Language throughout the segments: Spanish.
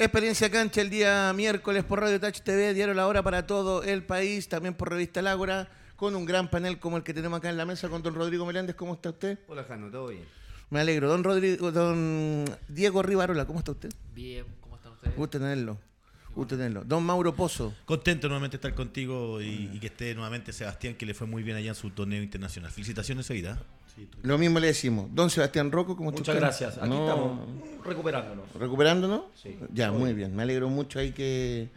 Experiencia Cancha el día miércoles por Radio Touch TV, Diario La Hora para todo el país, también por Revista Lágora, con un gran panel como el que tenemos acá en la mesa con don Rodrigo Meléndez. ¿Cómo está usted? Hola, Jano, ¿todo bien? Me alegro. Don Rodrigo, don Diego Rivarola, ¿cómo está usted? Bien, ¿cómo están ustedes? Gusto tenerlo. Gusto tenerlo. Don Mauro Pozo. Contento nuevamente estar contigo y, y que esté nuevamente Sebastián, que le fue muy bien allá en su torneo internacional. Felicitaciones, Seguida. Lo mismo le decimos. Don Sebastián Rocco, ¿cómo está Muchas gracias. Aquí No, estamos recuperándonos. ¿Recuperándonos? Sí. Ya, muy bien. Me alegro mucho ahí que,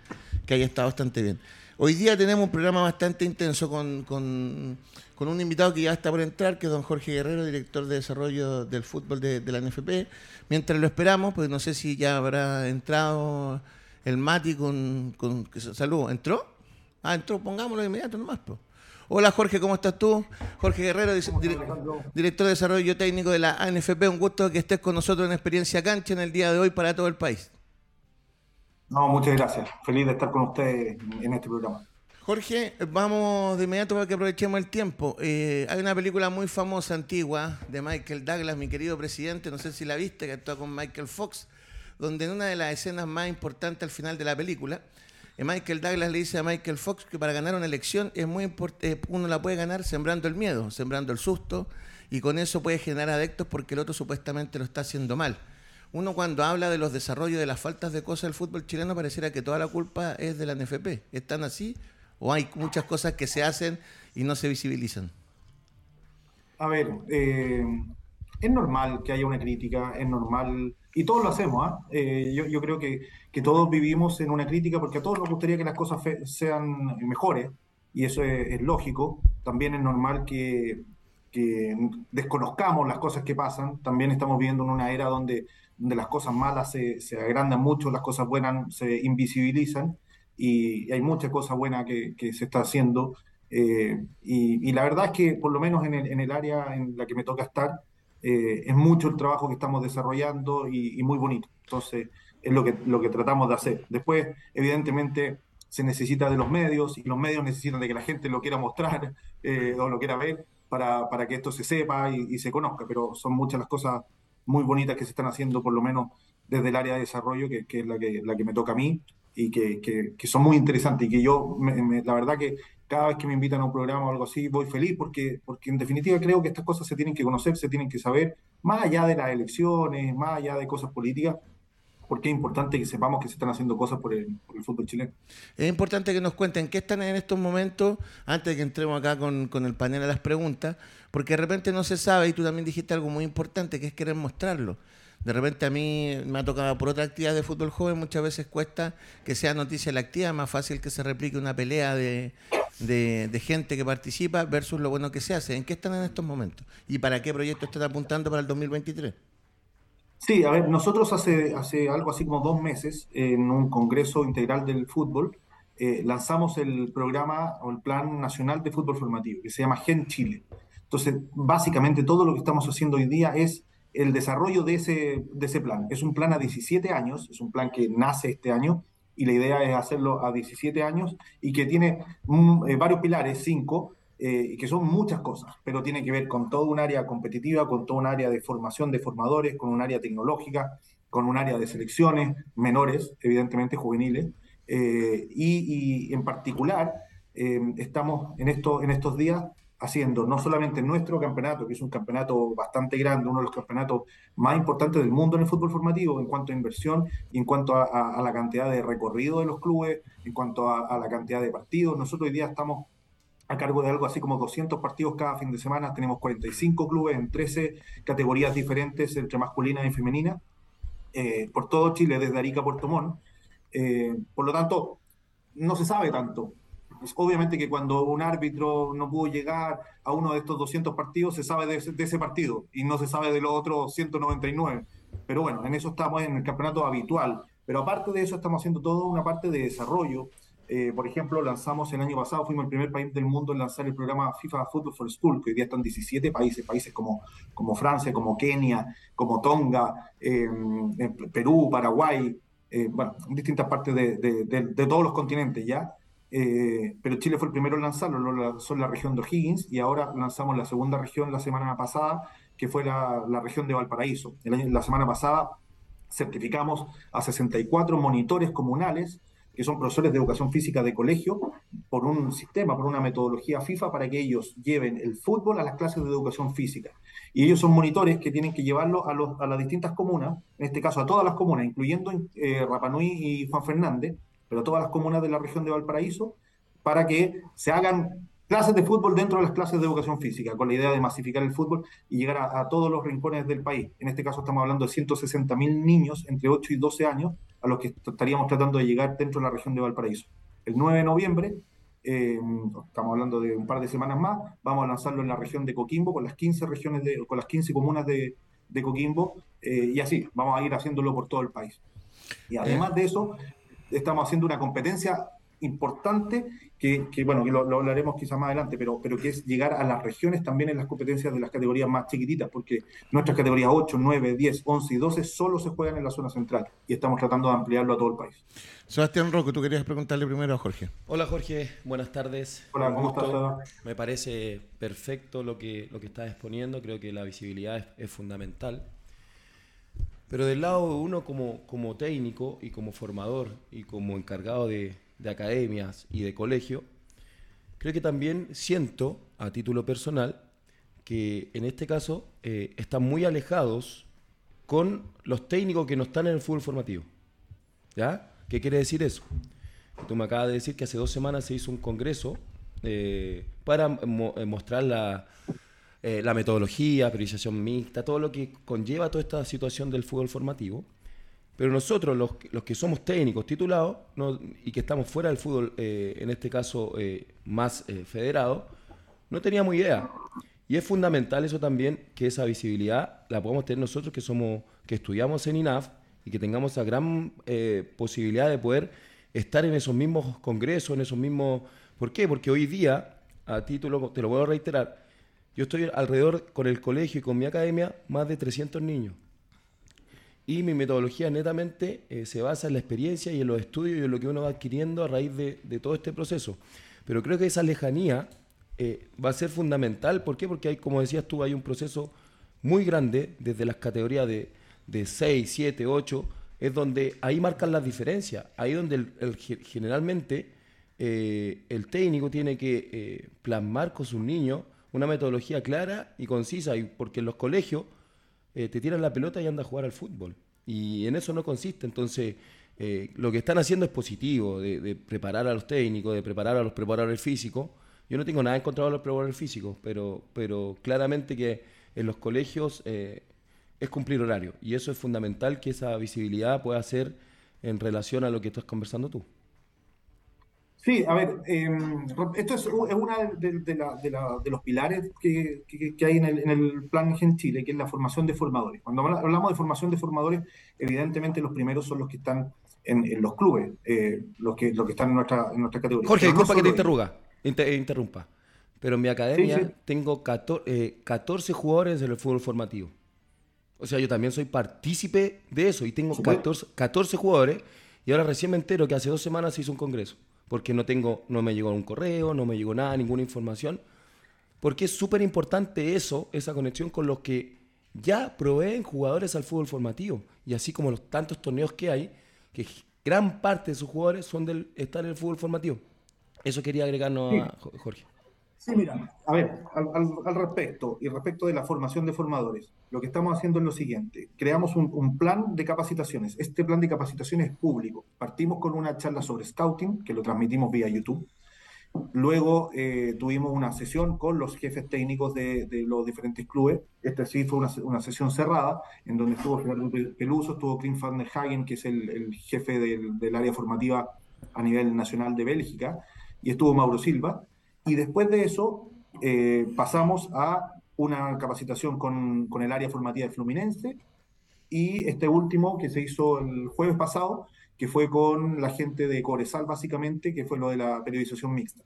que haya estado bastante bien. Hoy día tenemos un programa bastante intenso con, con- con un invitado que ya está por entrar, que es don Jorge Guerrero, director de desarrollo del fútbol de, de la NFP. Mientras lo esperamos, pues no sé si ya habrá entrado el Mati con... con que- salud, ¿entró? Ah, entró, pongámoslo de inmediato nomás. pues. Hola Jorge, ¿cómo estás tú? Jorge Guerrero, director de desarrollo técnico de la ANFP. Un gusto que estés con nosotros en Experiencia Cancha en el día de hoy para todo el país. No, muchas gracias. Feliz de estar con ustedes en este programa. Jorge, vamos de inmediato para que aprovechemos el tiempo. Eh, hay una película muy famosa, antigua, de Michael Douglas, mi querido presidente, no sé si la viste, que actúa con Michael Fox, donde en una de las escenas más importantes al final de la película, eh, Michael Douglas le dice a Michael Fox que para ganar una elección es muy eh, uno la puede ganar sembrando el miedo, sembrando el susto, y con eso puede generar adeptos porque el otro supuestamente lo está haciendo mal. Uno cuando habla de los desarrollos de las faltas de cosas del fútbol chileno pareciera que toda la culpa es de la NFP. ¿Están así? ¿O hay muchas cosas que se hacen y no se visibilizan? A ver, eh, es normal que haya una crítica, es normal, y todos lo hacemos, ¿ah? Eh, yo, yo creo que, que todos vivimos en una crítica porque a todos nos gustaría que las cosas fe- sean mejores, y eso es, es lógico. También es normal que, que desconozcamos las cosas que pasan. También estamos viviendo en una era donde, donde las cosas malas se, se agrandan mucho, las cosas buenas se invisibilizan, y hay muchas cosas buenas que, que se está haciendo. Eh, y, y la verdad es que, por lo menos en el, en el área en la que me toca estar, eh, es mucho el trabajo que estamos desarrollando y, y muy bonito. Entonces, es lo que, lo que tratamos de hacer. Después, evidentemente, se necesita de los medios y los medios necesitan de que la gente lo quiera mostrar eh, o lo quiera ver para, para que esto se sepa y, y se conozca. Pero son muchas las cosas muy bonitas que se están haciendo, por lo menos desde el área de desarrollo, que, que es la que, la que me toca a mí y que, que, que son muy interesantes y que yo, me- me- la verdad que cada vez que me invitan a un programa o algo así, voy feliz porque, porque en definitiva creo que estas cosas se tienen que conocer, se tienen que saber, más allá de las elecciones, más allá de cosas políticas, porque es importante que sepamos que se están haciendo cosas por el, por el fútbol chileno. Es importante que nos cuenten qué están en estos momentos, antes de que entremos acá con, con el panel a las preguntas, porque de repente no se sabe, y tú también dijiste algo muy importante, que es querer mostrarlo. De repente a mí me ha tocado por otra actividad de fútbol joven, muchas veces cuesta que sea noticia la actividad, más fácil que se replique una pelea de, de- de gente que participa versus lo bueno que se hace. ¿En qué están en estos momentos? ¿Y para qué proyecto están apuntando para el 2023? Sí, a ver, nosotros hace, hace algo así como dos meses, en un congreso integral del fútbol, eh, lanzamos el programa o el Plan Nacional de Fútbol Formativo, que se llama Gen Chile. Entonces, básicamente todo lo que estamos haciendo hoy día es el desarrollo de ese, de ese plan. Es un plan a 17 años, es un plan que nace este año y la idea es hacerlo a 17 años y que tiene mm, eh, varios pilares, cinco, eh, que son muchas cosas, pero tiene que ver con todo un área competitiva, con todo un área de formación de formadores, con un área tecnológica, con un área de selecciones menores, evidentemente juveniles, eh, y, y en particular eh, estamos en, esto, en estos días haciendo no solamente nuestro campeonato, que es un campeonato bastante grande, uno de los campeonatos más importantes del mundo en el fútbol formativo en cuanto a inversión y en cuanto a, la cantidad de recorrido de los clubes, en cuanto a, la cantidad de partidos. Nosotros hoy día estamos a cargo de algo así como 200 partidos cada fin de semana, tenemos 45 clubes en 13 categorías diferentes entre masculinas y femeninas, eh, por todo Chile, desde Arica a Puerto Montt. Eh, por lo tanto, no se sabe tanto. Es obviamente que cuando un árbitro no pudo llegar a uno de estos 200 partidos, se sabe de ese, partido y no se sabe de los otros 199. Pero bueno, en eso estamos en el campeonato habitual. Pero aparte de eso, estamos haciendo toda una parte de desarrollo. Eh, por ejemplo, lanzamos el año pasado, fuimos el primer país del mundo en lanzar el programa FIFA Football for School, que hoy día están 17 países, países como, como Francia, como Kenia, como Tonga, eh, eh, Perú, Paraguay, eh, bueno, en distintas partes de- de- de todos los continentes ya. Eh, pero Chile fue el primero en lanzarlo, lo lanzó la región de O'Higgins y ahora lanzamos la segunda región la semana pasada, que fue la, región de Valparaíso. La semana pasada certificamos a 64 monitores comunales, que son profesores de educación física de colegio, por un sistema, por una metodología FIFA, para que ellos lleven el fútbol a las clases de educación física. Y ellos son monitores que tienen que llevarlo a las distintas comunas, en este caso a todas las comunas, incluyendo eh, Rapanui y Juan Fernández, pero todas las comunas de la región de Valparaíso, para que se hagan clases de fútbol dentro de las clases de educación física, con la idea de masificar el fútbol y llegar a, todos los rincones del país. En este caso estamos hablando de 160.000 niños entre 8 y 12 años a los que estaríamos tratando de llegar dentro de la región de Valparaíso. El 9 de noviembre, eh, estamos hablando de un par de semanas más, vamos a lanzarlo en la región de Coquimbo, con las 15 regiones de, con las 15 comunas de, Coquimbo, eh, y así, vamos a ir haciéndolo por todo el país. Y además de eso, estamos haciendo una competencia importante que, bueno, que lo, hablaremos quizás más adelante, pero, pero que es llegar a las regiones también en las competencias de las categorías más chiquititas, porque nuestras categorías 8, 9, 10, 11 y 12 solo se juegan en la zona central y estamos tratando de ampliarlo a todo el país. Sebastián Rocco, tú querías preguntarle primero a Jorge. Hola Jorge, buenas tardes. Hola, ¿cómo estás? Me parece perfecto lo que, lo que estás exponiendo, creo que la visibilidad es, es fundamental. Pero del lado de uno como, como técnico y como formador y como encargado de, de academias y de colegio, creo que también siento, a título personal, que en este caso eh, están muy alejados con los técnicos que no están en el fútbol formativo. ¿Ya? ¿Qué quiere decir eso? Tú me acabas de decir que hace dos semanas se hizo un congreso eh, para eh, mostrar la, la metodología, priorización mixta, todo lo que conlleva toda esta situación del fútbol formativo. Pero nosotros, los, los que somos técnicos titulados y que estamos fuera del fútbol, eh, en este caso eh, más eh, federado, no teníamos idea. Y es fundamental eso también, que esa visibilidad la podamos tener nosotros que somos, que estudiamos en INAF y que tengamos esa gran posibilidad de poder estar en esos mismos congresos, en esos mismos... ¿Por qué? Porque hoy día, a título, te lo voy a reiterar, yo estoy alrededor con el colegio y con mi academia, más de 300 niños. Y mi metodología netamente eh, se basa en la experiencia y en los estudios y en lo que uno va adquiriendo a raíz de, todo este proceso. Pero creo que esa lejanía eh, va a ser fundamental. ¿Por qué? Porque hay, como decías tú, hay un proceso muy grande desde las categorías de, de 6, 7, 8, es donde ahí marcan las diferencias. Ahí donde generalmente eh, el técnico tiene que plasmar con sus niños una metodología clara y concisa, y porque en los colegios eh, te tiran la pelota y anda a jugar al fútbol. Y en eso no consiste. Entonces, eh, lo que están haciendo es positivo, de, preparar a los técnicos, de preparar a los preparadores físicos. Yo no tengo nada en contra de los preparadores físicos, pero, pero claramente que en los colegios eh, es cumplir horario. Y eso es fundamental que esa visibilidad pueda ser en relación a lo que estás conversando tú. Sí, a ver, em, esto es, uno de, los pilares que, hay en el, plan Gen Chile, que es la formación de formadores. Cuando hablamos de formación de formadores, evidentemente los primeros son los que están en, los clubes, eh, los, que, los que están en nuestra, en nuestra categoría. Jorge, disculpa que te interrumpa, interrumpa, pero en mi academia tengo 14, 14 eh, jugadores en el fútbol formativo. O sea, yo también soy partícipe de eso y tengo 14, 14 jugadores y ahora recién me entero que hace dos semanas se hizo un congreso porque no tengo, no me llegó un correo, no me llegó nada, ninguna información, porque es súper importante eso, esa conexión con los que ya proveen jugadores al fútbol formativo, y así como los tantos torneos que hay, que gran parte de sus jugadores son del, están en el fútbol formativo. Eso quería agregarnos a Jorge. Sí, mira, a ver, al, respecto y respecto de la formación de formadores, lo que estamos haciendo es lo siguiente, creamos un, plan de capacitaciones. Este plan de capacitaciones es público. Partimos con una charla sobre scouting, que lo transmitimos vía YouTube. Luego eh, tuvimos una sesión con los jefes técnicos de, los diferentes clubes. Esta sí fue una, sesión cerrada, en donde estuvo Gerardo Peluso, estuvo Clint van der Hagen, que es el, jefe del, del área formativa a nivel nacional de Bélgica, y estuvo Mauro Silva y después de eso eh, pasamos a una capacitación con, el área formativa de Fluminense y este último que se hizo el jueves pasado, que fue con la gente de Coresal básicamente, que fue lo de la periodización mixta.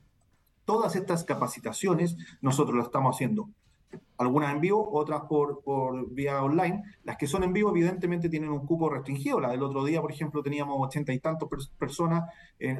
Todas estas capacitaciones nosotros las estamos haciendo algunas en vivo, otras por, por vía online. Las que son en vivo, evidentemente, tienen un cupo restringido. La del otro día, por ejemplo, teníamos ochenta y tantos personas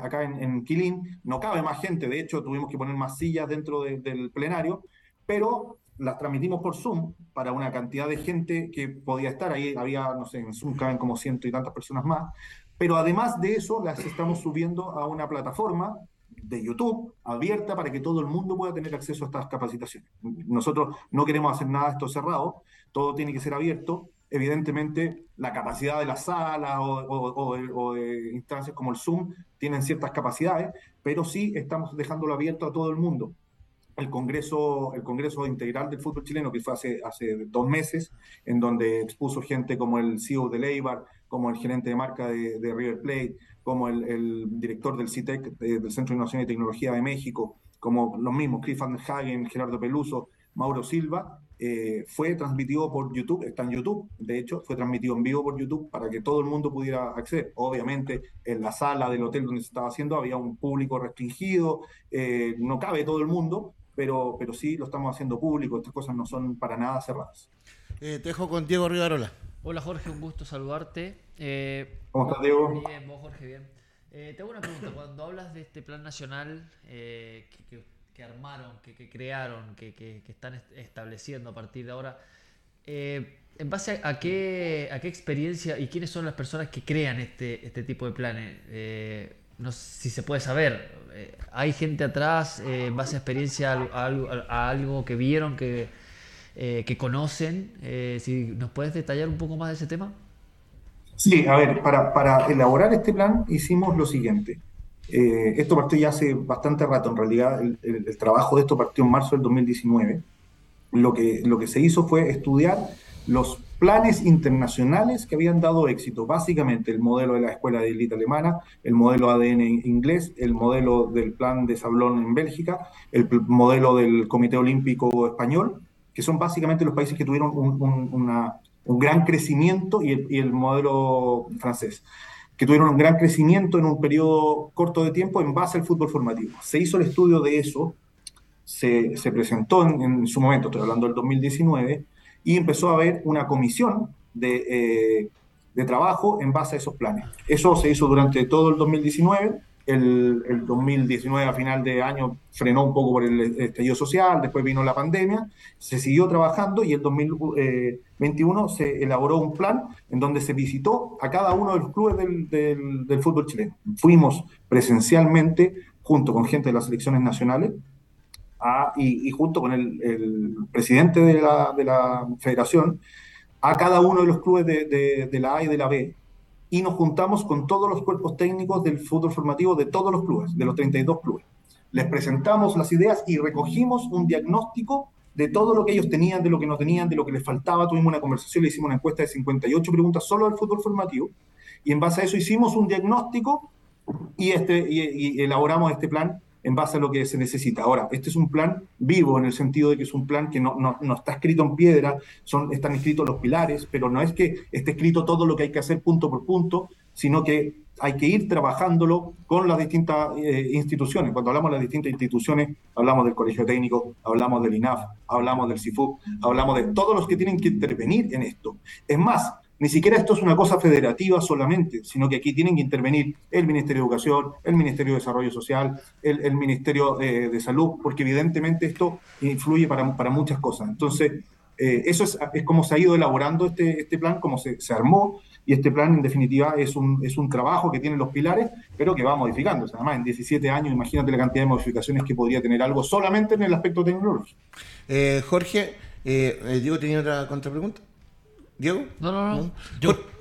acá en, en, Quilín. No cabe más gente, de hecho, tuvimos que poner más sillas dentro del plenario, pero las transmitimos por Zoom para una cantidad de gente que podía estar ahí. Había, no sé, en Zoom caben como ciento y tantas personas más. Pero además de eso, las estamos subiendo a una plataforma de YouTube abierta para que todo el mundo pueda tener acceso a estas capacitaciones. Nosotros no queremos hacer nada de esto cerrado, todo tiene que ser abierto. Evidentemente, la capacidad de las salas o, de instancias como el Zoom tienen ciertas capacidades, pero sí estamos dejándolo abierto a todo el mundo. El Congreso, el Congreso Integral del Fútbol Chileno, que fue hace, hace dos meses, en donde expuso gente como el CEO de Leibar, como el gerente de marca de, River Plate, como el, director del CITEC, e del Centro de Innovación y Tecnología de México, como los mismos, Chris Van Hagen, Gerardo Peluso, Mauro Silva, eh, fue transmitido por YouTube, está en YouTube, de hecho, fue transmitido en vivo por YouTube para que todo el mundo pudiera acceder. Obviamente, en la sala del hotel donde se estaba haciendo había un público restringido, eh, no cabe todo el mundo, pero, pero sí lo estamos haciendo público, estas cosas no son para nada cerradas. Eh, te dejo con Diego Rivarola. Hola Jorge, un gusto saludarte. ¿Cómo estás, Diego? Bien, vos Jorge, bien. te hago una pregunta, cuando hablas de este plan nacional que, que que armaron, que, crearon, que, están estableciendo a partir de ahora, eh, ¿en base a, qué, a qué experiencia y quiénes son las personas que crean este, este tipo de planes? Eh, no sé si se puede saber. Eh, ¿Hay gente atrás en base a experiencia a, algo, que vieron, que, que conocen? si nos puedes detallar un poco más de ese tema. Sí, a ver, para, para elaborar este plan hicimos lo siguiente. Eh, esto partió ya hace bastante rato, en realidad el, trabajo de esto partió en marzo del 2019. Lo que, lo que se hizo fue estudiar los planes internacionales que habían dado éxito, básicamente el modelo de la Escuela de Élite Alemana, el modelo ADN inglés, el modelo del plan de Sablón en Bélgica, el modelo del Comité Olímpico Español, que son básicamente los países que tuvieron un, gran crecimiento y y el modelo francés que tuvieron un gran crecimiento en un periodo corto de tiempo en base al fútbol formativo. Se hizo el estudio de eso, se, se presentó en, su momento, estoy hablando del 2019, y empezó a haber una comisión de, eh, de trabajo en base a esos planes. Eso se hizo durante todo el 2019 el, 2019 a final de año frenó un poco por el estallido social, después vino la pandemia, se siguió trabajando y en 2021 se elaboró un plan en donde se visitó a cada uno de los clubes del, fútbol chileno. Fuimos presencialmente junto con gente de las selecciones nacionales y, junto con el, presidente de la, federación a cada uno de los clubes de, de la A y de la B y nos juntamos con todos los cuerpos técnicos del fútbol formativo de todos los clubes, de los 32 clubes. Les presentamos las ideas y recogimos un diagnóstico de todo lo que ellos tenían, de lo que no tenían, de lo que les faltaba. Tuvimos una conversación, le hicimos una encuesta de 58 preguntas solo del fútbol formativo y en base a eso hicimos un diagnóstico y, este, y elaboramos este plan en base a lo que se necesita. Ahora, este es un plan vivo en el sentido de que es un plan que no, no, está escrito en piedra, son, están escritos los pilares, pero no es que esté escrito todo lo que hay que hacer punto por punto, sino que hay que ir trabajándolo con las distintas eh, instituciones. Cuando hablamos de las distintas instituciones, hablamos del Colegio Técnico, hablamos del INAF, hablamos del CIFUC, hablamos de todos los que tienen que intervenir en esto. Es más, ni siquiera esto es una cosa federativa solamente, sino que aquí tienen que intervenir el Ministerio de Educación, el Ministerio de Desarrollo Social, el, Ministerio eh, de Salud, porque evidentemente esto influye para, para muchas cosas. Entonces, eh, eso es, es, como se ha ido elaborando este, este plan, como se, se, armó, y este plan en definitiva es un, es un trabajo que tiene los pilares, pero que va modificando. además, en 17 años, imagínate la cantidad de modificaciones que podría tener algo solamente en el aspecto tecnológico. Eh, Jorge, Diego tenía otra contrapregunta. Diego. No, no, no.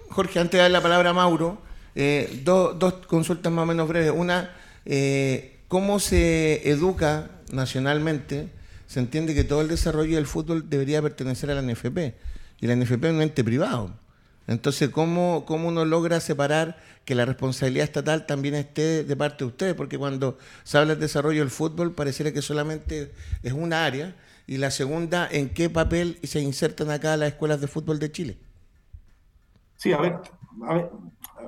Jorge, antes de dar la palabra a Mauro, eh, dos consultas más o menos breves. Una, eh, ¿cómo se educa nacionalmente? Se entiende que todo el desarrollo del fútbol debería pertenecer a la NFP. Y la NFP es un ente privado. Entonces, ¿cómo, ¿cómo uno logra separar que la responsabilidad estatal también esté de parte de ustedes? Porque cuando se habla del desarrollo del fútbol, pareciera que solamente es una área y la segunda, ¿en qué papel se insertan acá las escuelas de fútbol de Chile? Sí, a ver,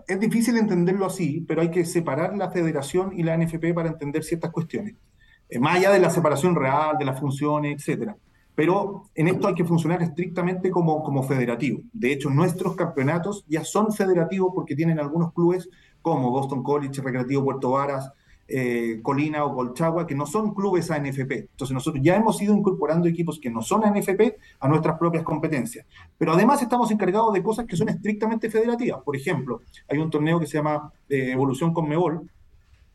es difícil entenderlo así, pero hay que separar la federación y la NFP para entender ciertas cuestiones. Eh, más allá de la separación real, de las funciones, etcétera. Pero en esto hay que funcionar estrictamente como, como federativo. De hecho, nuestros campeonatos ya son federativos porque tienen algunos clubes como Boston College, Recreativo Puerto Varas, eh, Colina o Colchagua, que no son clubes ANFP. Entonces nosotros ya hemos ido incorporando equipos que no son ANFP a nuestras propias competencias. Pero además estamos encargados de cosas que son estrictamente federativas. Por ejemplo, hay un torneo que se llama eh, Evolución con Mebol,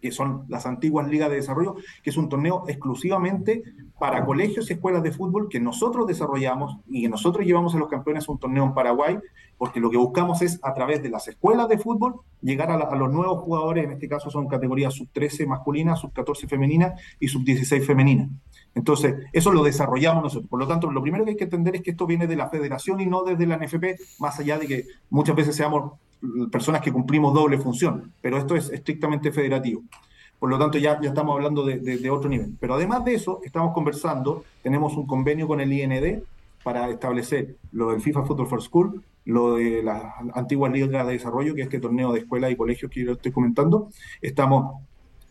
que son las antiguas ligas de desarrollo, que es un torneo exclusivamente para colegios y escuelas de fútbol que nosotros desarrollamos y que nosotros llevamos a los campeones un torneo en Paraguay, porque lo que buscamos es a través de las escuelas de fútbol llegar a, los nuevos jugadores, en este caso son categorías sub-13 masculina, sub-14 femenina y sub-16 femenina. Entonces, eso lo desarrollamos nosotros. Por lo tanto, lo primero que hay que entender es que esto viene de la federación y no desde la NFP, más allá de que muchas veces seamos personas que cumplimos doble función, pero esto es estrictamente federativo. Por lo tanto, ya, ya estamos hablando de, otro nivel. Pero además de eso, estamos conversando, tenemos un convenio con el IND para establecer lo del FIFA Football for School, lo de las antiguas ligas de desarrollo, que es este torneo de escuelas y colegios que yo estoy comentando. Estamos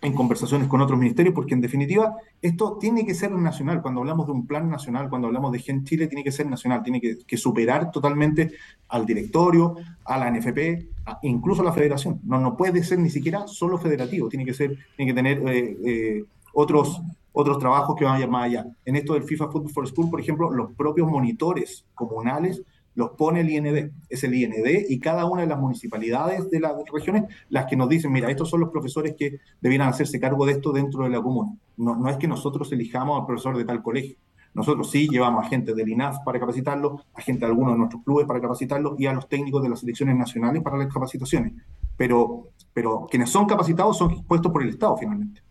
en conversaciones con otros ministerios, porque en definitiva esto tiene que ser nacional. Cuando hablamos de un plan nacional, cuando hablamos de Gen Chile, tiene que ser nacional, tiene que, superar totalmente al directorio, a la NFP, incluso a la federación. No, no puede ser ni siquiera solo federativo, tiene que, ser, tiene que tener eh, eh, otros, otros trabajos que vayan más allá. En esto del FIFA Football for School, por ejemplo, los propios monitores comunales los pone el IND, es el IND y cada una de las municipalidades de las regiones las que nos dicen, mira, estos son los profesores que debieran hacerse cargo de esto dentro de la comuna. No, no es que nosotros elijamos al profesor de tal colegio. Nosotros sí llevamos a gente del INAF para capacitarlo, a gente de algunos de nuestros clubes para capacitarlo y a los técnicos de las selecciones nacionales para las capacitaciones. Pero, pero quienes son capacitados son puestos por el Estado finalmente.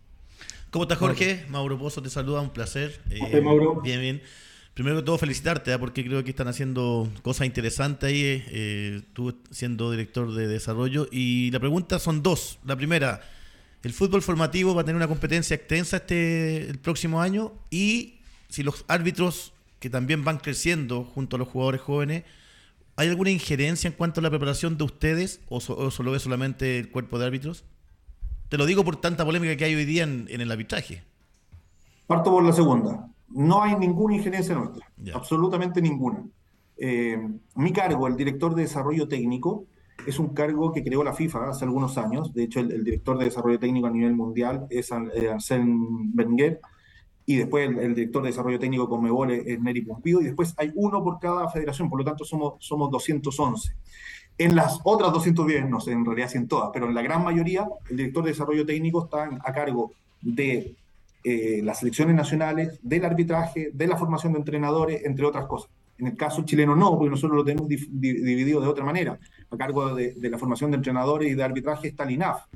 ¿Cómo estás, Jorge? Mauro Pozo te saluda, un placer. Eh, Mauro. Bien, bien. Primero que todo, felicitarte, ¿eh? porque creo que están haciendo cosas interesantes ahí, eh, tú siendo director de desarrollo. Y la pregunta son dos. La primera, ¿el fútbol formativo va a tener una competencia extensa este el próximo año? Y si los árbitros, que también van creciendo junto a los jugadores jóvenes, ¿hay alguna injerencia en cuanto a la preparación de ustedes o, solo ve solamente el cuerpo de árbitros? Te lo digo por tanta polémica que hay hoy día en el arbitraje. Parto por la segunda no hay ninguna injerencia nuestra, absolutamente ninguna. Eh, mi cargo, el director de desarrollo técnico, es un cargo que creó la FIFA hace algunos años. De hecho, el, director de desarrollo técnico a nivel mundial es eh, Arsène Wenger. Y después el, director de desarrollo técnico con Mebol es Neri Pumpido. Y después hay uno por cada federación, por lo tanto somos, somos 211. En las otras 210, no sé, en realidad sí en todas, pero en la gran mayoría, el director de desarrollo técnico está a cargo de eh, las selecciones nacionales, del arbitraje, de la formación de entrenadores, entre otras cosas. En el caso chileno no, porque nosotros lo tenemos dividido de otra manera. A cargo de, la formación de entrenadores y de arbitraje está el INAF.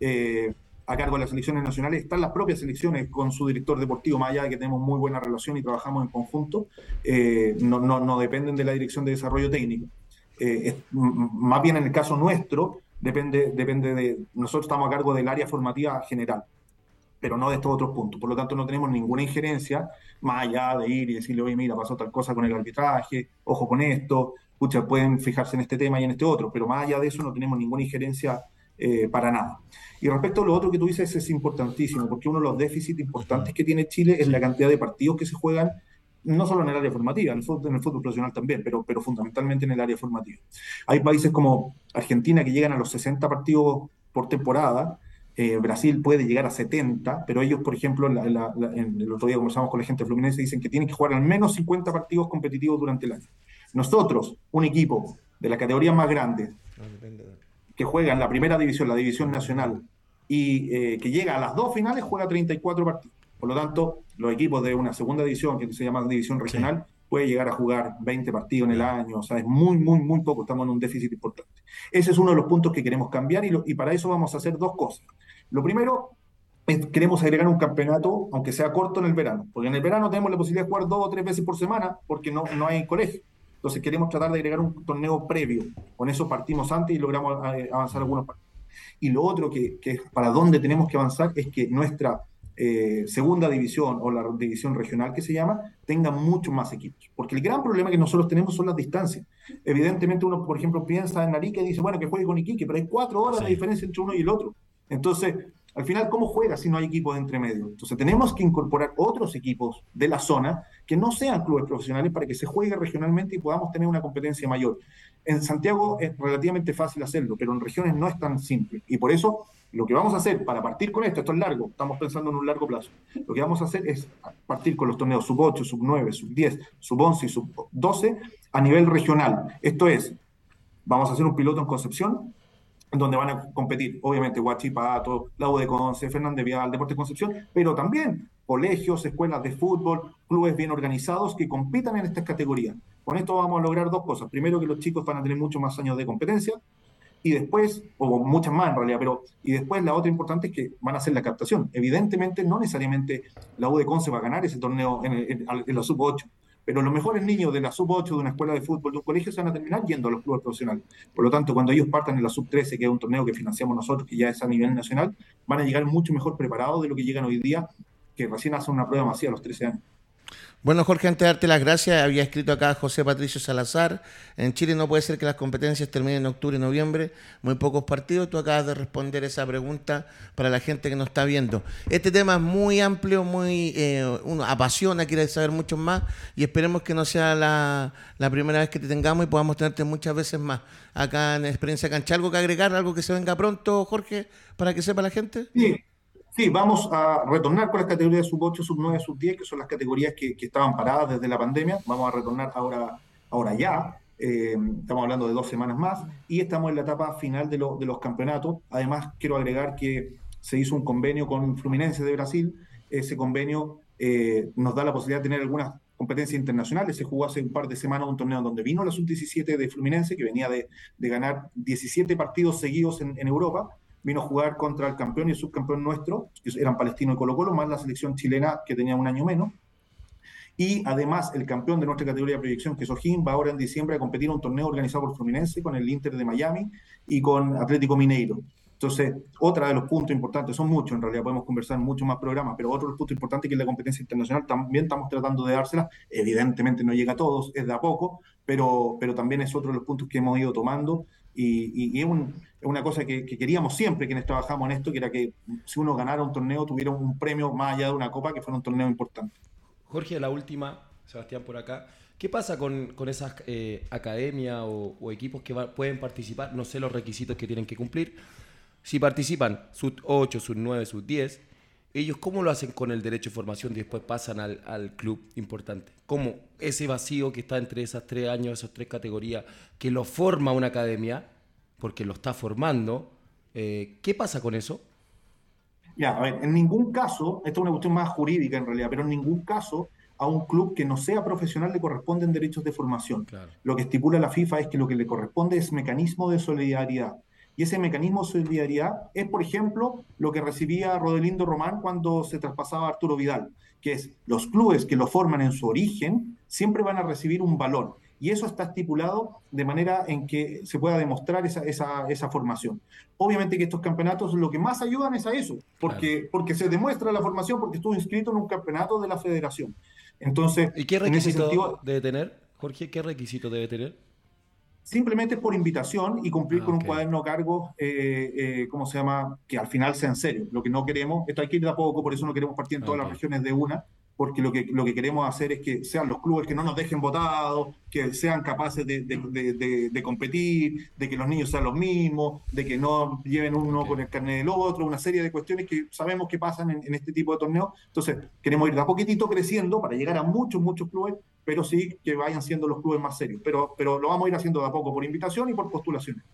Eh, a cargo de las selecciones nacionales están las propias selecciones con su director deportivo, más allá de que tenemos muy buena relación y trabajamos en conjunto, eh, no, no, no, dependen de la dirección de desarrollo técnico. más bien en el caso nuestro, depende, depende de, nosotros estamos a cargo del área formativa general pero no de estos otros puntos. Por lo tanto, no tenemos ninguna injerencia más allá de ir y decirle, oye, mira, pasó tal cosa con el arbitraje, ojo con esto, escucha, pueden fijarse en este tema y en este otro, pero más allá de eso no tenemos ninguna injerencia eh, para nada. Y respecto a lo otro que tú dices, es importantísimo, porque uno de los déficits importantes que tiene Chile es la cantidad de partidos que se juegan, no solo en el área formativa, en el fútbol, en el fútbol profesional también, pero, pero fundamentalmente en el área formativa. Hay países como Argentina que llegan a los 60 partidos por temporada, eh, Brasil puede llegar a 70, pero ellos, por ejemplo, en el otro día conversamos con la gente Fluminense, dicen que tienen que jugar al menos 50 partidos competitivos durante el año. Nosotros, un equipo de la categoría más grande, que juega en la primera división, la división nacional, y eh, que llega a las dos finales, juega 34 partidos. Por lo tanto, los equipos de una segunda división, que se llama división regional, puede llegar a jugar 20 partidos en el año, o sea, es muy, muy, muy poco, estamos en un déficit importante. Ese es uno de los puntos que queremos cambiar y, y para eso vamos a hacer dos cosas. Lo primero, es, queremos agregar un campeonato, aunque sea corto en el verano, porque en el verano tenemos la posibilidad de jugar dos o tres veces por semana porque no, no hay colegio. Entonces queremos tratar de agregar un torneo previo. Con eso partimos antes y logramos eh, avanzar algunos partidos. Y lo otro que, que es para dónde tenemos que avanzar es que nuestra eh, segunda división o la división regional que se llama, tenga muchos más equipos. Porque el gran problema que nosotros tenemos son las distancias. Evidentemente uno, por ejemplo, piensa en Arica y dice, bueno, que juegue con Iquique, pero hay cuatro horas de diferencia entre uno y el otro. Entonces, al final, ¿cómo juega si no hay equipos de entremedio? Entonces tenemos que incorporar otros equipos de la zona que no sean clubes profesionales para que se juegue regionalmente y podamos tener una competencia mayor. En Santiago es relativamente fácil hacerlo, pero en regiones no es tan simple. Y por eso lo que vamos a hacer para partir con esto, esto es largo, estamos pensando en un largo plazo, lo que vamos a hacer es partir con los torneos sub 8, sub 9, sub 10, sub 11 y sub 12 a nivel regional. Esto es, vamos a hacer un piloto en Concepción, donde van a competir, obviamente, Huachipato, la U de Conce, Fernández Vial, Deportes Concepción, pero también colegios, escuelas de fútbol, clubes bien organizados que compitan en estas categorías. Con esto vamos a lograr dos cosas. Primero, que los chicos van a tener muchos más años de competencia, y después, o muchas más en realidad, pero y después la otra importante es que van a hacer la captación. Evidentemente, no necesariamente la U de Conce va a ganar ese torneo en, en, en la sub-8, pero los mejores niños de la sub-8 de una escuela de fútbol, de un colegio, se van a terminar yendo a los clubes profesionales. Por lo tanto, cuando ellos partan en la sub-13, que es un torneo que financiamos nosotros, que ya es a nivel nacional, van a llegar mucho mejor preparados de lo que llegan hoy día, que recién hacen una prueba masiva a los 13 años. Bueno, Jorge, antes de darte las gracias, había escrito acá José Patricio Salazar. En Chile no puede ser que las competencias terminen en octubre y noviembre, muy pocos partidos. Tú acabas de responder esa pregunta para la gente que nos está viendo. Este tema es muy amplio, muy eh, uno apasiona, quiere saber mucho más y esperemos que no sea la, la, primera vez que te tengamos y podamos tenerte muchas veces más acá en Experiencia Cancha. ¿Algo que agregar, algo que se venga pronto, Jorge, para que sepa la gente? Sí. Sí, vamos a retornar con las categorías sub 8, sub 9, sub 10, que son las categorías que, que estaban paradas desde la pandemia. Vamos a retornar ahora, ahora ya. Eh, estamos hablando de dos semanas más y estamos en la etapa final de, lo, de, los campeonatos. Además, quiero agregar que se hizo un convenio con Fluminense de Brasil. Ese convenio eh, nos da la posibilidad de tener algunas competencias internacionales. Se jugó hace un par de semanas un torneo donde vino la sub-17 de Fluminense, que venía de, de, ganar 17 partidos seguidos en, en Europa vino a jugar contra el campeón y el subcampeón nuestro, que eran Palestino y Colo Colo, más la selección chilena que tenía un año menos. Y además el campeón de nuestra categoría de proyección, que es O'Higgins, va ahora en diciembre a competir en un torneo organizado por Fluminense con el Inter de Miami y con Atlético Mineiro. Entonces, otra de los puntos importantes, son muchos en realidad, podemos conversar en muchos más programas, pero otro puntos importantes que es la competencia internacional, también estamos tratando de dársela, evidentemente no llega a todos, es de a poco, pero, pero también es otro de los puntos que hemos ido tomando y, es, un, una cosa que, que, queríamos siempre quienes trabajamos en esto, que era que si uno ganara un torneo tuviera un premio más allá de una copa, que fuera un torneo importante. Jorge, la última, Sebastián por acá. ¿Qué pasa con, con esas eh, academias o, equipos que pueden participar? No sé los requisitos que tienen que cumplir. Si participan sub 8, sub 9, sub 10, ellos cómo lo hacen con el derecho de formación y después pasan al, club importante. ¿Cómo ese vacío que está entre esas tres años, esas tres categorías, que lo forma una academia, porque lo está formando, eh, ¿qué pasa con eso? Ya, a ver, en ningún caso, esto es una cuestión más jurídica en realidad, pero en ningún caso a un club que no sea profesional le corresponden derechos de formación. Claro. Lo que estipula la FIFA es que lo que le corresponde es mecanismo de solidaridad. Y ese mecanismo de solidaridad es, por ejemplo, lo que recibía Rodelindo Román cuando se traspasaba a Arturo Vidal, que es los clubes que lo forman en su origen siempre van a recibir un valor. Y eso está estipulado de manera en que se pueda demostrar esa, esa, esa formación. Obviamente que estos campeonatos lo que más ayudan es a eso, porque, claro. porque se demuestra la formación porque estuvo inscrito en un campeonato de la federación. Entonces, ¿y qué requisito sentido, debe tener, Jorge? ¿Qué requisito debe tener? Simplemente por invitación y cumplir ah, con okay. un cuaderno cargo, eh, eh, ¿cómo se llama? Que al final sea en serio. Lo que no queremos, esto hay que ir de a poco, por eso no queremos partir en todas okay. las regiones de una, porque lo que, lo que queremos hacer es que sean los clubes que no nos dejen votados, que sean capaces de, de, de, de, competir, de que los niños sean los mismos, de que no lleven uno con el carnet del otro, una serie de cuestiones que sabemos que pasan en, en este tipo de torneos. Entonces, queremos ir de a poquitito creciendo para llegar a muchos, muchos clubes pero sí que vayan siendo los clubes más serios. Pero, pero lo vamos a ir haciendo de a poco por invitación y por postulaciones.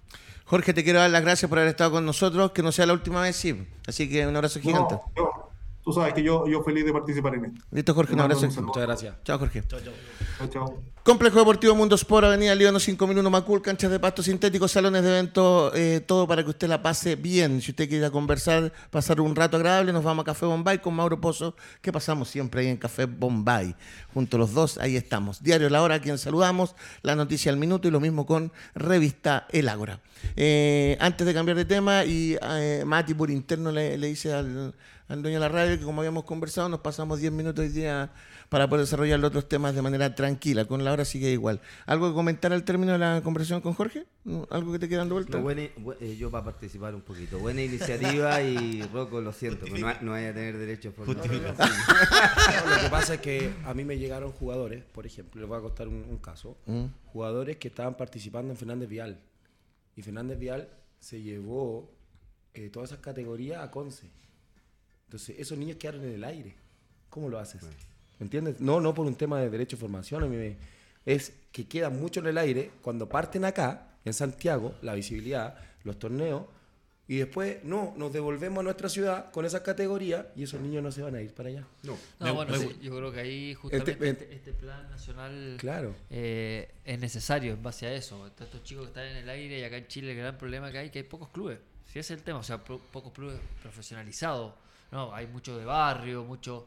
Jorge, te quiero dar las gracias por haber estado con nosotros, que no sea la última vez, sí. Así que un abrazo gigante. No, yo, tú sabes que yo, yo feliz de participar en esto. Listo, Jorge, un abrazo. Muchas gracias. Chao, Jorge. Chao, chao. Chao, chao. Complejo Deportivo Mundo Sport, Avenida Líbano 5001 Macul, canchas de pasto sintético, salones de evento, eh, todo para que usted la pase bien. Si usted quiere conversar, pasar un rato agradable, nos vamos a Café Bombay con Mauro Pozo, que pasamos siempre ahí en Café Bombay. Junto a los dos, ahí estamos. Diario La Hora, a quien saludamos, la noticia al minuto y lo mismo con Revista El Ágora. Eh, antes de cambiar de tema, y eh, Mati por interno le, le dice al, al dueño de la radio que como habíamos conversado, nos pasamos 10 minutos hoy día para poder desarrollar los otros temas de manera tranquila. Con la hora sigue igual. ¿Algo que comentar al término de la conversación con Jorge? ¿Algo que te quede dando vuelta? No, buena, eh, yo para participar un poquito. Buena iniciativa y Rocco, lo siento, no, no vaya a tener derecho por lo que pasa es que a mí me llegaron jugadores, por ejemplo, les voy a contar un, caso, mm. jugadores que estaban participando en Fernández Vial. Y Fernández Vial se llevó eh, todas esas categorías a Conce. Entonces, esos niños quedaron en el aire. ¿Cómo lo haces? ¿Me entiendes? No, no por un tema de derecho de formación, es que quedan mucho en el aire cuando parten acá, en Santiago, la visibilidad, los torneos, y después, no, nos devolvemos a nuestra ciudad con esa categoría y esos niños no se van a ir para allá. No, bueno, yo creo que ahí justamente este, este, este plan nacional claro. Eh, es necesario en base a eso. Estos chicos que están en el aire y acá en Chile el gran problema que hay que hay pocos clubes. Si ese es el tema, o sea, pocos clubes profesionalizados. No, hay mucho de barrio, muchos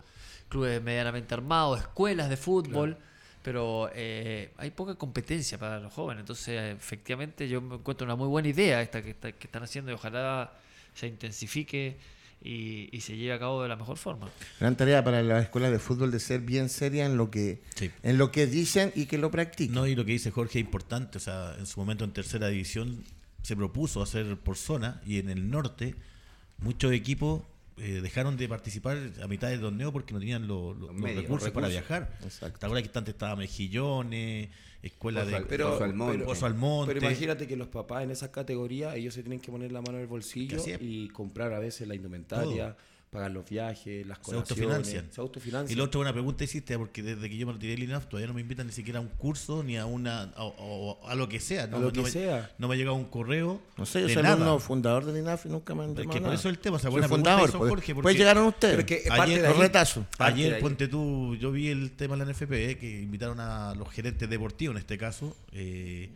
clubes medianamente armados, escuelas de fútbol, pero eh, hay poca competencia para los jóvenes. Entonces, efectivamente, yo me encuentro una muy buena idea esta que, están haciendo y ojalá se intensifique y, se lleve a cabo de la mejor forma. Gran tarea para las escuelas de fútbol de ser bien seria en lo que en lo que dicen y que lo practiquen. No, y lo que dice Jorge es importante, o sea, en su momento en tercera división se propuso hacer por zona y en el norte muchos equipos eh, dejaron de participar a mitad del torneo porque no tenían los, recursos, para viajar. Exacto. Ahora que antes estaba Mejillones, escuela de pero, Pero, imagínate que los papás en esa categoría, ellos se tienen que poner la mano en el bolsillo y comprar a veces la indumentaria pagar los viajes, las cosas. Se autofinancian. Se autofinancian. Y la otra buena pregunta hiciste, porque desde que yo me retiré del INAF todavía no me invitan ni siquiera a un curso ni a una o, a lo que sea. No, a lo que me, sea. No me ha llegado un correo. No sé, yo soy alumno fundador del INAF y nunca me han Es que por eso el tema, o sea, buena fundador, pregunta Jorge. Pues llegaron ustedes. Que ayer, los retazos. Ayer, ponte tú, yo vi el tema de la NFP, eh, que invitaron a los gerentes deportivos en este caso. Eh,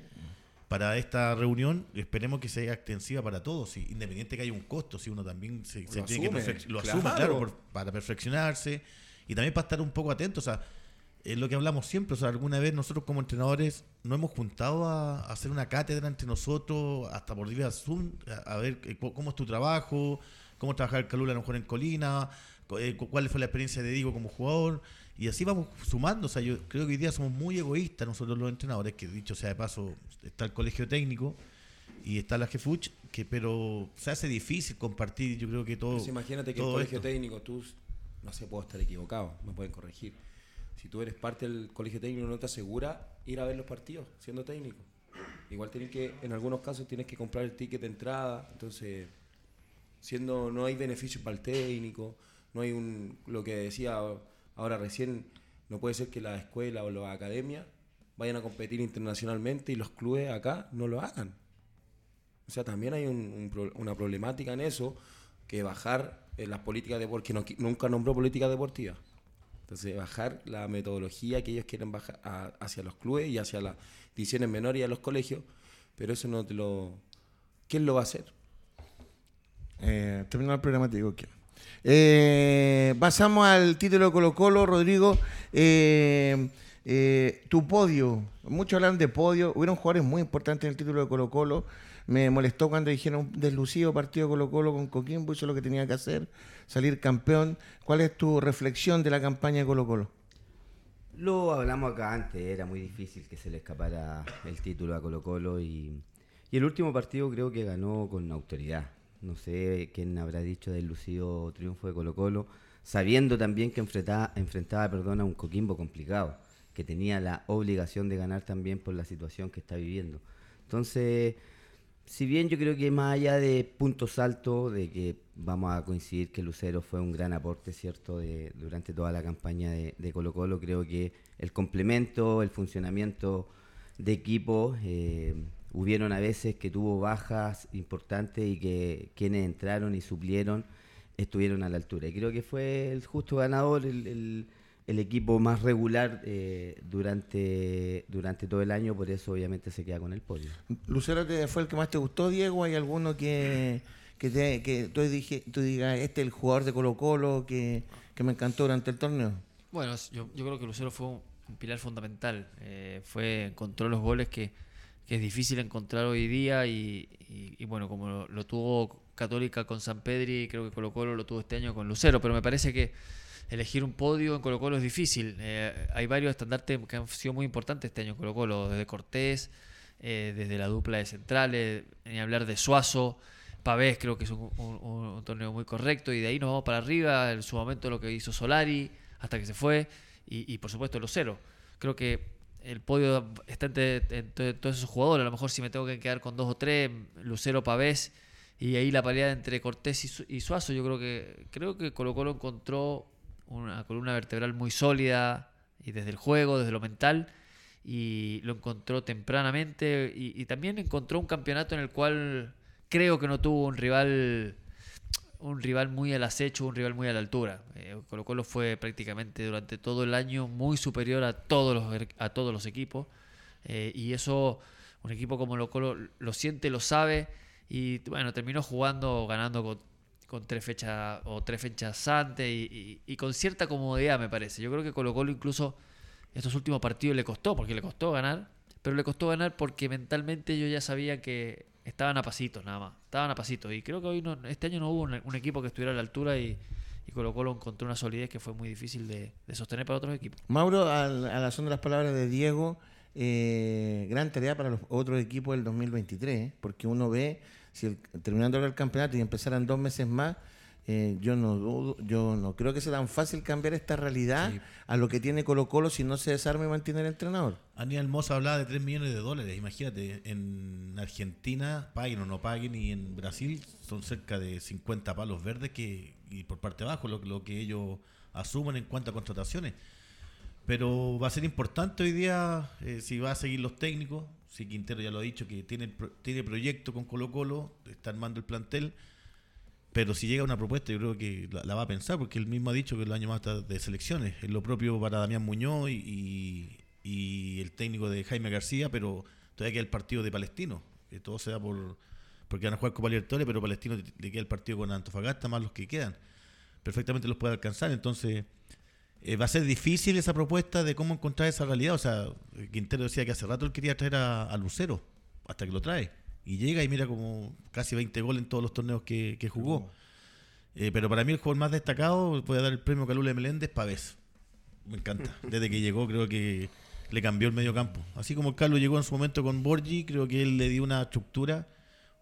para esta reunión esperemos que sea extensiva para todos, independiente que haya un costo, si uno también se, tiene que lo asume, claro, para perfeccionarse y también para estar un poco atentos. O sea, es lo que hablamos siempre, o sea, alguna vez nosotros como entrenadores nos hemos juntado a, hacer una cátedra entre nosotros, hasta por vía Zoom, a, ver eh, cómo es tu trabajo, cómo trabajar el Calula a lo mejor en Colina, eh, cuál fue la experiencia de Diego como jugador. Y así vamos sumando. O sea, yo creo que hoy día somos muy egoístas nosotros los entrenadores, que dicho sea de paso, está el colegio técnico y está la Jefuch, que pero se hace difícil compartir, yo creo que todo. Pues imagínate que el colegio técnico, tú, no sé, puedo estar equivocado, me pueden corregir. Si tú eres parte del colegio técnico, no te asegura ir a ver los partidos siendo técnico. Igual tienes que, en algunos casos, tienes que comprar el ticket de entrada, entonces, siendo, no hay beneficios para el técnico, no hay un, lo que decía Ahora recién no puede ser que la escuela o las academias vayan a competir internacionalmente y los clubes acá no lo hagan. O sea, también hay una problemática en eso que bajar eh, las políticas deportivas, que nunca nombró política deportiva. Entonces, bajar la metodología que ellos quieren bajar hacia los clubes y hacia las divisiones menores y a los colegios, pero eso no te lo... ¿Quién lo va a hacer? Eh, terminó el programa, te digo quién. Eh, pasamos al título de Colo Colo, Rodrigo. Eh, eh, tu podio, muchos hablan de podio, hubieron jugadores muy importantes en el título de Colo Colo. Me molestó cuando dijeron deslucido partido Colo Colo con Coquimbo, hizo lo que tenía que hacer, salir campeón. ¿Cuál es tu reflexión de la campaña de Colo Colo? Lo hablamos acá antes, era muy difícil que se le escapara el título a Colo Colo y el último partido creo que ganó con autoridad. No sé quién habrá dicho del lucido triunfo de Colo Colo, sabiendo también que enfrentaba, enfrentaba perdón, a un Coquimbo complicado, que tenía la obligación de ganar también por la situación que está viviendo. Entonces, si bien yo creo que más allá de puntos altos, de que vamos a coincidir que Lucero fue un gran aporte, ¿cierto?, de, durante toda la campaña de, Colo Colo, creo que el complemento, el funcionamiento de equipo... Eh, hubieron a veces que tuvo bajas importantes y que quienes entraron y suplieron estuvieron a la altura. Y creo que fue el justo ganador, el, equipo más regular eh, durante, durante todo el año, por eso obviamente se queda con el podio. Lucero fue el que más te gustó, Diego, ¿hay alguno que, que, que tú, dije, tú digas, este es el jugador de Colo Colo que, me encantó durante el torneo? Bueno, yo, creo que Lucero fue un, pilar fundamental, eh, fue encontró los goles que que es difícil encontrar hoy día y, bueno, como lo, tuvo Católica con San Pedri, creo que Colo Colo lo tuvo este año con Lucero, pero me parece que elegir un podio en Colo Colo es difícil. Eh, hay varios estandartes que han sido muy importantes este año en Colo Colo, desde Cortés, eh, desde la dupla de centrales, ni hablar de Suazo, Pavés creo que es un, torneo muy correcto y de ahí nos vamos para arriba, en su momento lo que hizo Solari hasta que se fue y por supuesto Lucero. Creo que el podio está entre, todos esos jugadores, a lo mejor si me tengo que quedar con dos o tres, Lucero, Pavés y ahí la pelea entre Cortés y, Suazo, yo creo que creo que encontró una columna vertebral muy sólida y desde el juego, desde lo mental y lo encontró tempranamente y, también encontró un campeonato en el cual creo que no tuvo un rival un rival muy al acecho, un rival muy a la altura. Eh, Colo Colo fue prácticamente durante todo el año muy superior a todos los, er, a todos los equipos eh, y eso un equipo como Colo Colo lo siente, lo sabe y bueno, terminó jugando, ganando con, tres fechas o tres fechas antes y, con cierta comodidad, me parece. Yo creo que Colo Colo incluso estos últimos partidos le costó, porque le costó ganar, pero le costó ganar porque mentalmente yo ya sabía que estaban a pasitos nada más, estaban a pasitos. Y creo que hoy no, este año no hubo un, equipo que estuviera a la altura y, y Colo Colo encontró una solidez que fue muy difícil de, sostener para otros equipos. Mauro, a, la son de las palabras de Diego, eh, gran tarea para los otros equipos del 2023, ¿eh? porque uno ve si terminando el campeonato y empezaran dos meses más, eh, yo no dudo, yo no creo que sea tan fácil cambiar esta realidad a lo que tiene Colo Colo si no se desarma y mantiene el entrenador. Aníbal Mosa hablaba de 3 millones de dólares, imagínate, en Argentina paguen o no paguen y en Brasil son cerca de 50 palos verdes que y por parte de abajo lo, lo que ellos asumen en cuanto a contrataciones. Pero va a ser importante hoy día eh, si va a seguir los técnicos, si Quintero ya lo ha dicho, que tiene, tiene proyecto con Colo Colo, está armando el plantel, pero si llega una propuesta yo creo que la, va a pensar, porque él mismo ha dicho que el año más está de selecciones, es lo propio para Damián Muñoz y, y, el técnico de Jaime García, pero todavía queda el partido de Palestino, que todo sea por porque van a jugar Copa Libertadores, pero Palestino le queda el partido con Antofagasta más los que quedan. Perfectamente los puede alcanzar, entonces eh, va a ser difícil esa propuesta de cómo encontrar esa realidad. O sea, Quintero decía que hace rato él quería traer a, Lucero, hasta que lo trae. Y llega y mira como casi 20 goles en todos los torneos que, jugó. Eh, pero para mí el jugador más destacado, voy a dar el premio Calule Meléndez, Pavés. Me encanta. Desde que llegó creo que le cambió el medio campo. Así como Carlos llegó en su momento con Borgi, creo que él le dio una estructura,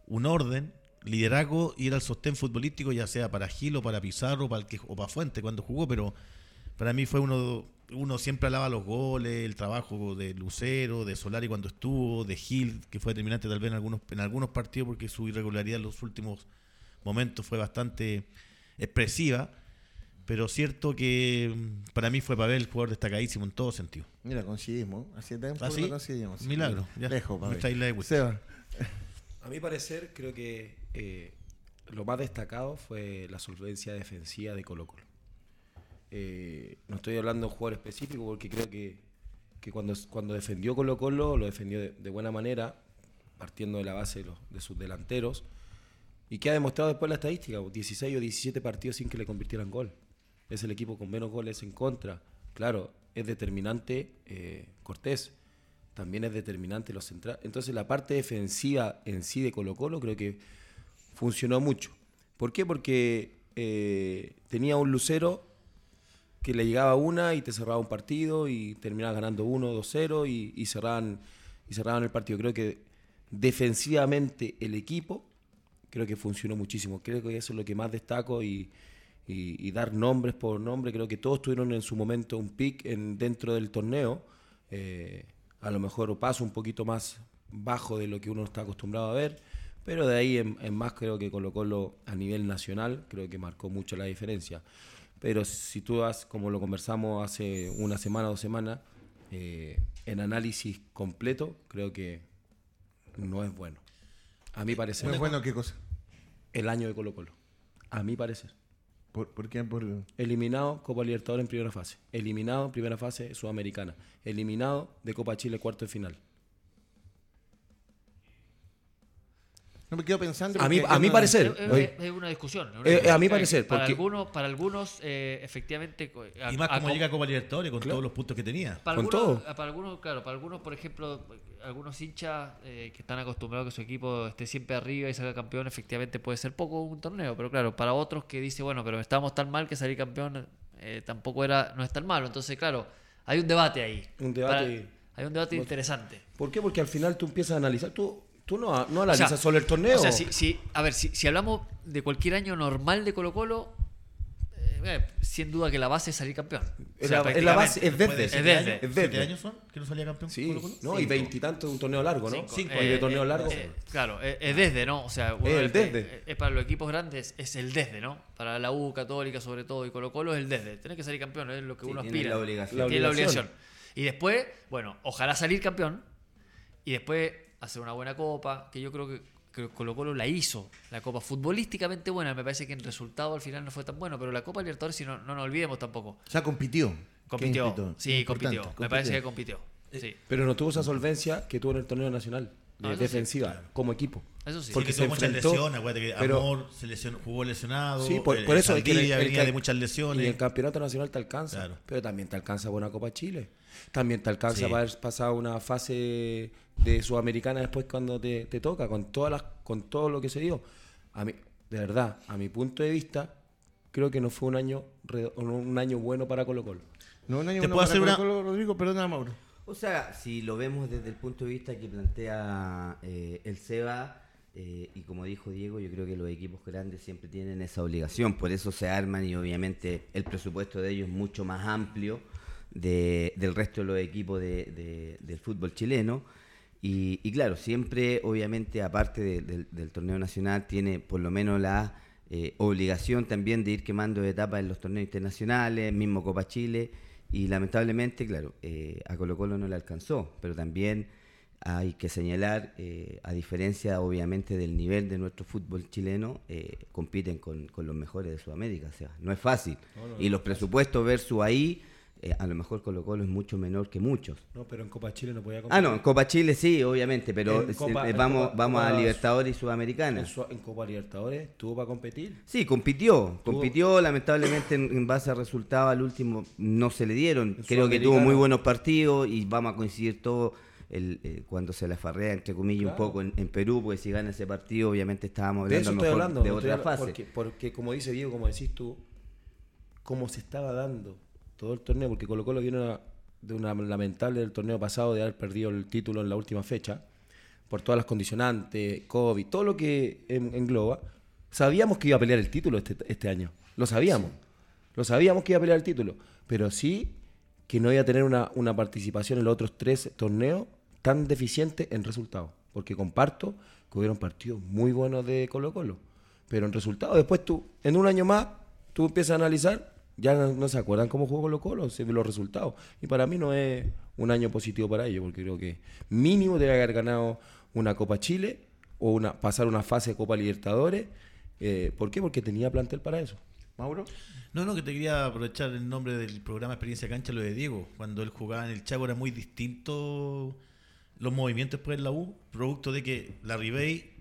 un orden, liderazgo y era el sostén futbolístico, ya sea para Gil o para Pizarro para el que, o para Fuente cuando jugó, pero para mí fue uno, uno siempre alaba los goles, el trabajo de Lucero, de Solari cuando estuvo, de Gil, que fue determinante tal vez en algunos, en algunos partidos porque su irregularidad en los últimos momentos fue bastante expresiva. Pero cierto que mm, para mí fue Pavel el jugador destacadísimo en todo sentido. Mira, coincidimos. Así tiempo ¿Ah, coincidimos. Milagro. Ya. Lejos, A mi parecer, creo que eh, lo más destacado fue la solvencia defensiva de Colo Colo. Eh, no estoy hablando de un jugador específico porque creo que, cuando, cuando defendió Colo Colo lo defendió de, buena manera, partiendo de la base de, sus delanteros. Y que ha demostrado después la estadística, 16 o 17 partidos sin que le convirtieran gol. Es el equipo con menos goles en contra. Claro, es determinante eh, Cortés, también es determinante los centrales. Entonces la parte defensiva en sí de Colo Colo creo que funcionó mucho. ¿Por qué? Porque eh, tenía un Lucero que le llegaba una y te cerraba un partido y terminaba ganando 1, 2-0 y, y, cerraban, y cerraban el partido. Creo que defensivamente el equipo creo que funcionó muchísimo. Creo que eso es lo que más destaco y, y, dar nombres por nombre. Creo que todos tuvieron en su momento un pick en, dentro del torneo. Eh, a lo mejor paso un poquito más bajo de lo que uno está acostumbrado a ver. Pero de ahí en, en más creo que Colo Colo a nivel nacional creo que marcó mucho la diferencia. Pero si tú vas, como lo conversamos hace una semana o dos semanas, eh, en análisis completo, creo que no es bueno. A mi parecer. ¿No es bueno qué cosa? El año de Colo Colo. A mi parecer. ¿Por, por qué? Por... Eliminado Copa Libertadores en primera fase. Eliminado en primera fase Sudamericana. Eliminado de Copa Chile cuarto de final. No me quedo pensando. A mí, a mi parecer. Es, una discusión. Eh, a mi parecer. Para algunos, para algunos eh, efectivamente. y más como llega a Copa Libertadores con todos los puntos que tenía. Para con algunos, todo. Para algunos, claro, para algunos, por ejemplo, algunos hinchas eh, que están acostumbrados a que su equipo esté siempre arriba y salga campeón, efectivamente puede ser poco un torneo. Pero claro, para otros que dice, bueno, pero estamos tan mal que salir campeón eh, tampoco era, no es tan malo. Entonces, claro, hay un debate ahí. Un debate- hay un debate interesante. ¿Por qué? Porque al final tú empiezas a analizar. Tú, tú no, no analizas O sea, solo el torneo. O sea, si, si- a ver, si, si hablamos de cualquier año normal de Colo Colo, eh, sin duda que la base es salir campeón. Es O sea, la- es la base, es desde. Es ¿Siete desde. años? Es ¿Siete verde. años son que no salía campeón Sí, Colo-Colo? no, y veintitantos de un torneo largo, ¿no? Cinco. y de torneo Eh, largo. eh, claro, es, es desde, ¿no? O sea, uno el es- desde. es- es para los equipos grandes es el desde, ¿no? Para la U, Católica sobre todo y Colo Colo es el desde. Tenés que salir campeón, es lo que Sí, uno tiene aspira. la obligación. La Tiene la obligación. Y después, bueno, ojalá salir campeón y después hacer una buena copa, que yo creo que, que Colo Colo la hizo. La copa futbolísticamente buena, me parece que en resultado al final no fue tan bueno, pero la Copa Libertadores, si no, no nos olvidemos tampoco. O sea, compitió. Compitió. Sí, compitió. Me parece que compitió. Sí. Pero no tuvo esa solvencia que tuvo en el torneo nacional. Sí, defensiva, como equipo. Eso sí. Porque Porque se tuvo muchas enfrentó, lesiones, acuérdate que pero- Amor se lesionó- jugó lesionado. Sí, por, eh, por eso es que el- el venía ca- de muchas lesiones. Y el campeonato nacional te alcanza. Claro. Pero también te alcanza buena Copa Chile. También te alcanza Sí. para haber pasado una fase de sudamericana después cuando te, te toca, con todas las, con todo lo que se dio. A mí, de verdad, a mi punto de vista, creo que no fue un año un año bueno para Colo Colo. No, no hay ¿Te puedo para hacer una- Colo-Colo, Rodrigo, perdona, Mauro. O sea, si lo vemos desde el punto de vista que plantea eh, el SEBA, eh, y como dijo Diego, yo creo que los equipos grandes siempre tienen esa obligación, por eso se arman y obviamente el presupuesto de ellos es mucho más amplio de- del resto de los equipos de- de- del fútbol chileno. Y, y claro, siempre, obviamente, aparte de- del- del torneo nacional, tiene por lo menos la eh, obligación también de ir quemando etapas en los torneos internacionales, mismo Copa Chile. Y lamentablemente, claro, eh, a Colo Colo no le alcanzó, pero también hay que señalar, eh, a diferencia obviamente del nivel de nuestro fútbol chileno, eh, compiten con, con los mejores de Sudamérica. O sea, no es fácil. y los presupuestos versus ahí, eh, a lo mejor Colo Colo es mucho menor que muchos. No, pero en Copa Chile no podía Ah, no, en Copa Chile sí, obviamente, pero eh, Copa- eh, vamos, Copa- vamos a Libertadores y Sudamericana. En, Copa Libertadores tuvo para competir. Sí, compitió, Tuvo- compitió, lamentablemente en, en base a resultados al último no se le dieron. Creo que tuvo muy buenos partidos y vamos a coincidir todos el, eh, cuando se la farrea, entre comillas, un poco en, en Perú, porque si gana ese partido obviamente estábamos De hablando mejor de otra hablando- fase. Porque, porque como dice Diego, como decís tú, cómo se estaba dando todo el torneo, porque Colo Colo viene una- de una lamentable del torneo pasado de haber perdido el título en la última fecha, por todas las condicionantes, COVID, todo lo que en- engloba. Sabíamos que iba a pelear el título este, este año, lo sabíamos. Lo sabíamos que iba a pelear el título, pero sí que no iba a tener una, una participación en los otros tres torneos tan deficiente en resultados. Porque comparto que hubieron partidos muy buenos de Colo Colo. Pero en resultados, después tú, en un año más, tú empiezas a analizar, ya no, no se acuerdan cómo jugó Colo Colo, se ven los resultados. Y para mí no es un año positivo para ellos, porque creo que mínimo debe haber ganado una Copa Chile o una pasar una fase de Copa Libertadores. Eh, ¿Por qué? Porque tenía plantel para eso. Mauro. No, no, que te quería aprovechar el nombre del programa Experiencia Cancha, lo de Diego. Cuando él jugaba en el Chaco era muy distinto los movimientos después en la U, producto de que la Ribey,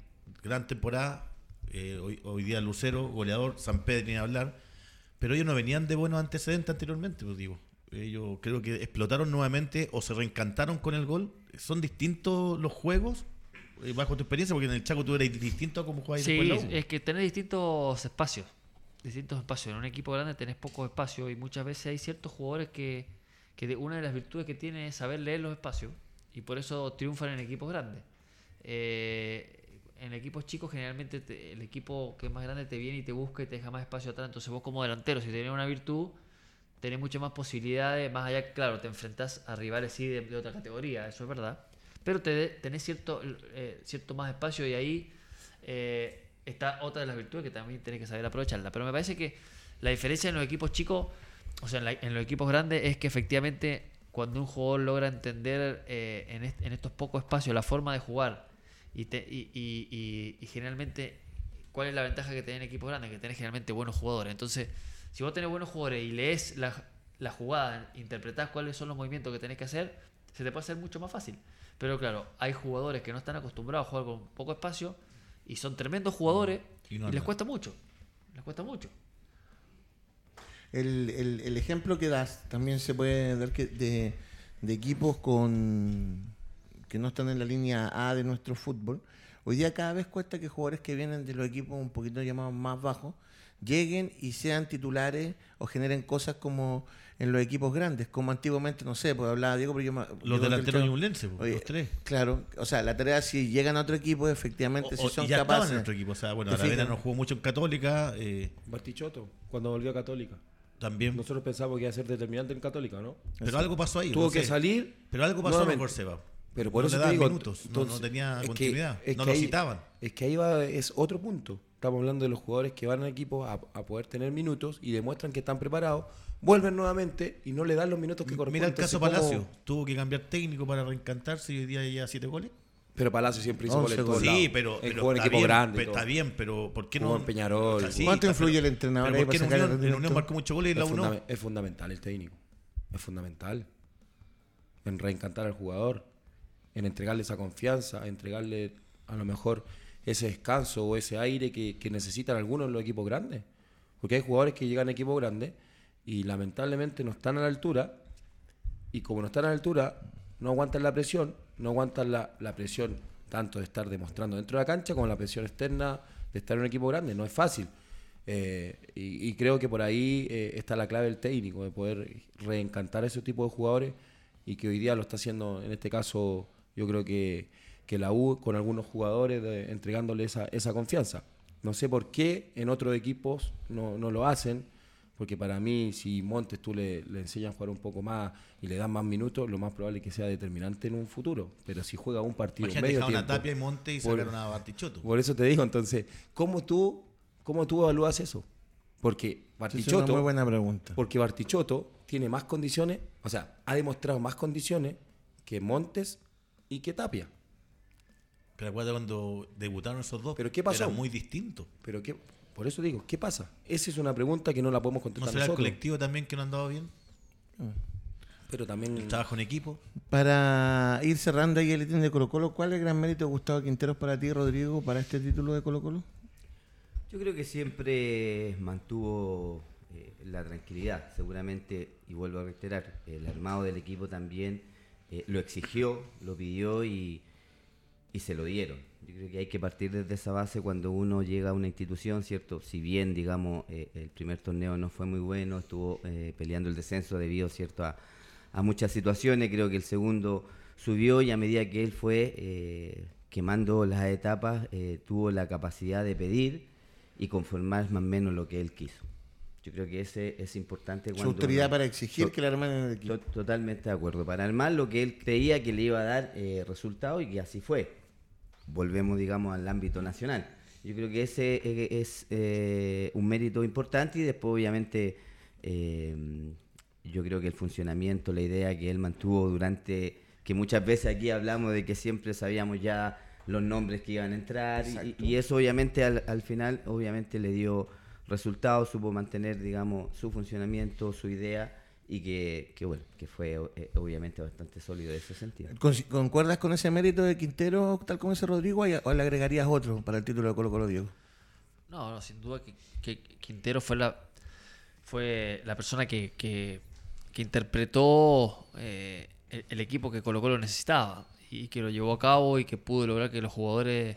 gran temporada, eh, hoy, hoy día Lucero, goleador, San Pedro ni hablar, pero ellos no venían de buenos antecedentes anteriormente, pues digo. Ellos creo que explotaron nuevamente o se reencantaron con el gol. ¿Son distintos los juegos? eh, bajo tu experiencia, porque en el Chaco tú eres distinto a como jugáis Sí, después U. es que tenés distintos espacios. Distintos espacios. En un equipo grande tenés pocos espacios y muchas veces hay ciertos jugadores que, que una de las virtudes que tienen es saber leer los espacios y por eso triunfan en equipos grandes. Eh, en equipos chicos generalmente te- el equipo que es más grande te viene y te busca y te deja más espacio atrás. Entonces vos como delantero, si tenés una virtud, tenés muchas más posibilidades, más allá, claro, te enfrentás a rivales sí de, otra categoría, eso es verdad. Pero te, tenés cierto, eh, cierto más espacio y ahí eh, está otra de las virtudes que también tenés que saber aprovecharla. Pero me parece que la diferencia en los equipos chicos, o sea, en, la- en los equipos grandes, es que efectivamente cuando un jugador logra entender eh, en, est- en estos pocos espacios la forma de jugar y, te- y, y- y- y generalmente cuál es la ventaja que tenés en equipos grandes, que tenés generalmente buenos jugadores. Entonces, si vos tenés buenos jugadores y lees la, la jugada, interpretás cuáles son los movimientos que tenés que hacer, se te puede hacer mucho más fácil. Pero claro, hay jugadores que no están acostumbrados a jugar con poco espacio y son tremendos jugadores Y y, les cuesta mucho. Les cuesta mucho. El, el- el ejemplo que das también se puede dar que de, de equipos con que no están en la línea A de nuestro fútbol. Hoy día cada vez cuesta que jugadores que vienen de los equipos un poquito llamados más bajos lleguen y sean titulares o generen cosas como en los equipos grandes, como antiguamente, no sé, pues hablaba Diego, pero yo... me- Los yo delanteros ñublenses, pues, los tres. Claro, o sea, la tarea si llegan a otro equipo, efectivamente, O- si o- son y ya estaban capaces... en otro equipo. O sea, bueno, ¿Te Aravena no jugó mucho en Católica. eh, Bartichotto, cuando volvió a Católica. también. Nosotros pensamos que iba a ser determinante en Católica, ¿no? pero algo pasó ahí. Tuvo no que sé. salir. Pero algo pasó nuevamente. mejor, Seba. Pero por no eso le te daban digo, minutos, no- entonces, no, tenía es que- continuidad, es no lo ahí- citaban. Es que ahí va, es otro punto. Estamos hablando de los jugadores que van al equipo a, a poder tener minutos y demuestran que están preparados, vuelven nuevamente y no le dan los minutos que corresponden. Mira el caso Entonces, ¿cómo- Palacio. Tuvo que cambiar técnico para reencantarse y hoy día ya siete goles. Pero Palacio siempre hizo goles todos. Sí, pero, pero jugó en equipo bien, grande. pero está bien, pero ¿por qué no? Jugó en Peñarol. ¿Cuánto influye pero- el entrenador pero ahí ¿por qué en Unión, en? Unión marcó muchos goles y la uno? es fundamental el técnico. Es fundamental. En reencantar al jugador, en entregarle esa confianza, entregarle a lo mejor ese descanso o ese aire que, necesitan algunos en los equipos grandes. Porque hay jugadores que llegan a equipos grandes y lamentablemente no están a la altura y como no están a la altura, no aguantan la presión, no aguantan la, la presión tanto de estar demostrando dentro de la cancha como la presión externa de estar en un equipo grande. No es fácil. Eh, y, y creo que por ahí eh, está la clave del técnico, de poder reencantar a ese tipo de jugadores y que hoy día lo está haciendo, en este caso, yo creo que, que la U con algunos jugadores, de- entregándole esa, esa confianza. No sé por qué en otros equipos no, no lo hacen, porque para mí, si Montes tú le, le enseñas a jugar un poco más y le das más minutos, lo más probable es que sea determinante en un futuro. Pero si juega un partido Imagínate, medio tiempo, Tapia y Monte y por- sacaron a Bartichotto. por eso te digo, entonces, ¿cómo tú, cómo tú evalúas eso? Porque Esa Es una Bartichotto, muy buena pregunta. porque Bartichotto tiene más condiciones, o sea, ha demostrado más condiciones que Montes y que Tapia. Pero acuérdate cuando debutaron esos dos. ¿Pero qué pasó? Era muy distinto. Pero qué, por eso digo, ¿qué pasa? Esa es una pregunta que no la podemos ¿No contestar será el nosotros. colectivo también que no andaba bien? Pero también El trabajo en equipo. Para ir cerrando ahí el ítem de Colo Colo, ¿cuál es el gran mérito de Gustavo Quinteros para ti, Rodrigo, para este título de Colo Colo? Yo creo que siempre mantuvo eh, la tranquilidad, seguramente, y vuelvo a reiterar, el armado del equipo también eh, lo exigió, lo pidió y, y se lo dieron. Yo creo que hay que partir desde esa base cuando uno llega a una institución, ¿cierto? Si bien, digamos, eh, el primer torneo no fue muy bueno, estuvo eh, peleando el descenso debido, ¿cierto?, a, a muchas situaciones, creo que el segundo subió y a medida que él fue quemando las etapas, tuvo la capacidad de pedir y conformar más o menos lo que él quiso. Yo creo que ese es importante Su cuando autoridad uno- para exigir to- que le armen en el equipo. to- totalmente de acuerdo. Para armar lo que él creía que le iba a dar eh, resultado y que así fue. Volvemos, digamos, al ámbito nacional. Yo creo que ese eh, es eh, un mérito importante y después, obviamente, eh, yo creo que el funcionamiento, la idea que él mantuvo durante, que muchas veces aquí hablamos de que siempre sabíamos ya los nombres que iban a entrar y, y eso obviamente al, al final, obviamente le dio resultados, supo mantener, digamos, su funcionamiento, su idea y que, que bueno, que fue eh, obviamente bastante sólido en ese sentido. Con- ¿Concuerdas con ese mérito de Quintero, tal como dice Rodrigo, o o le agregarías otro para el título de Colo Colo, Diego? No, no, sin duda que, que Quintero fue la fue la persona que, que, que interpretó eh, el, el equipo que Colo Colo necesitaba y que lo llevó a cabo y que pudo lograr que los jugadores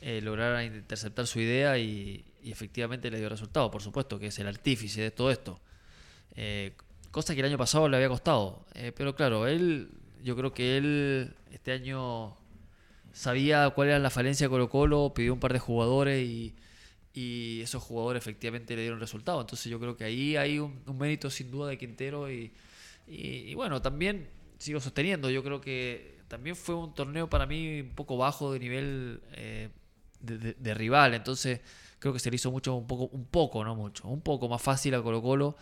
eh, lograran interceptar su idea y, y efectivamente le dio resultado, por supuesto, que es el artífice de todo esto. Eh, cosa que el año pasado le había costado. Eh, pero claro, él, yo creo que él este año sabía cuál era la falencia de Colo Colo, pidió un par de jugadores y, esos jugadores efectivamente le dieron resultado. Entonces yo creo que ahí hay un, mérito sin duda de Quintero y, bueno, también sigo sosteniendo, yo creo que también fue un torneo para mí un poco bajo de nivel eh, de rival, entonces creo que se le hizo mucho, un poco, un poco, no mucho, un poco más fácil a Colo Colo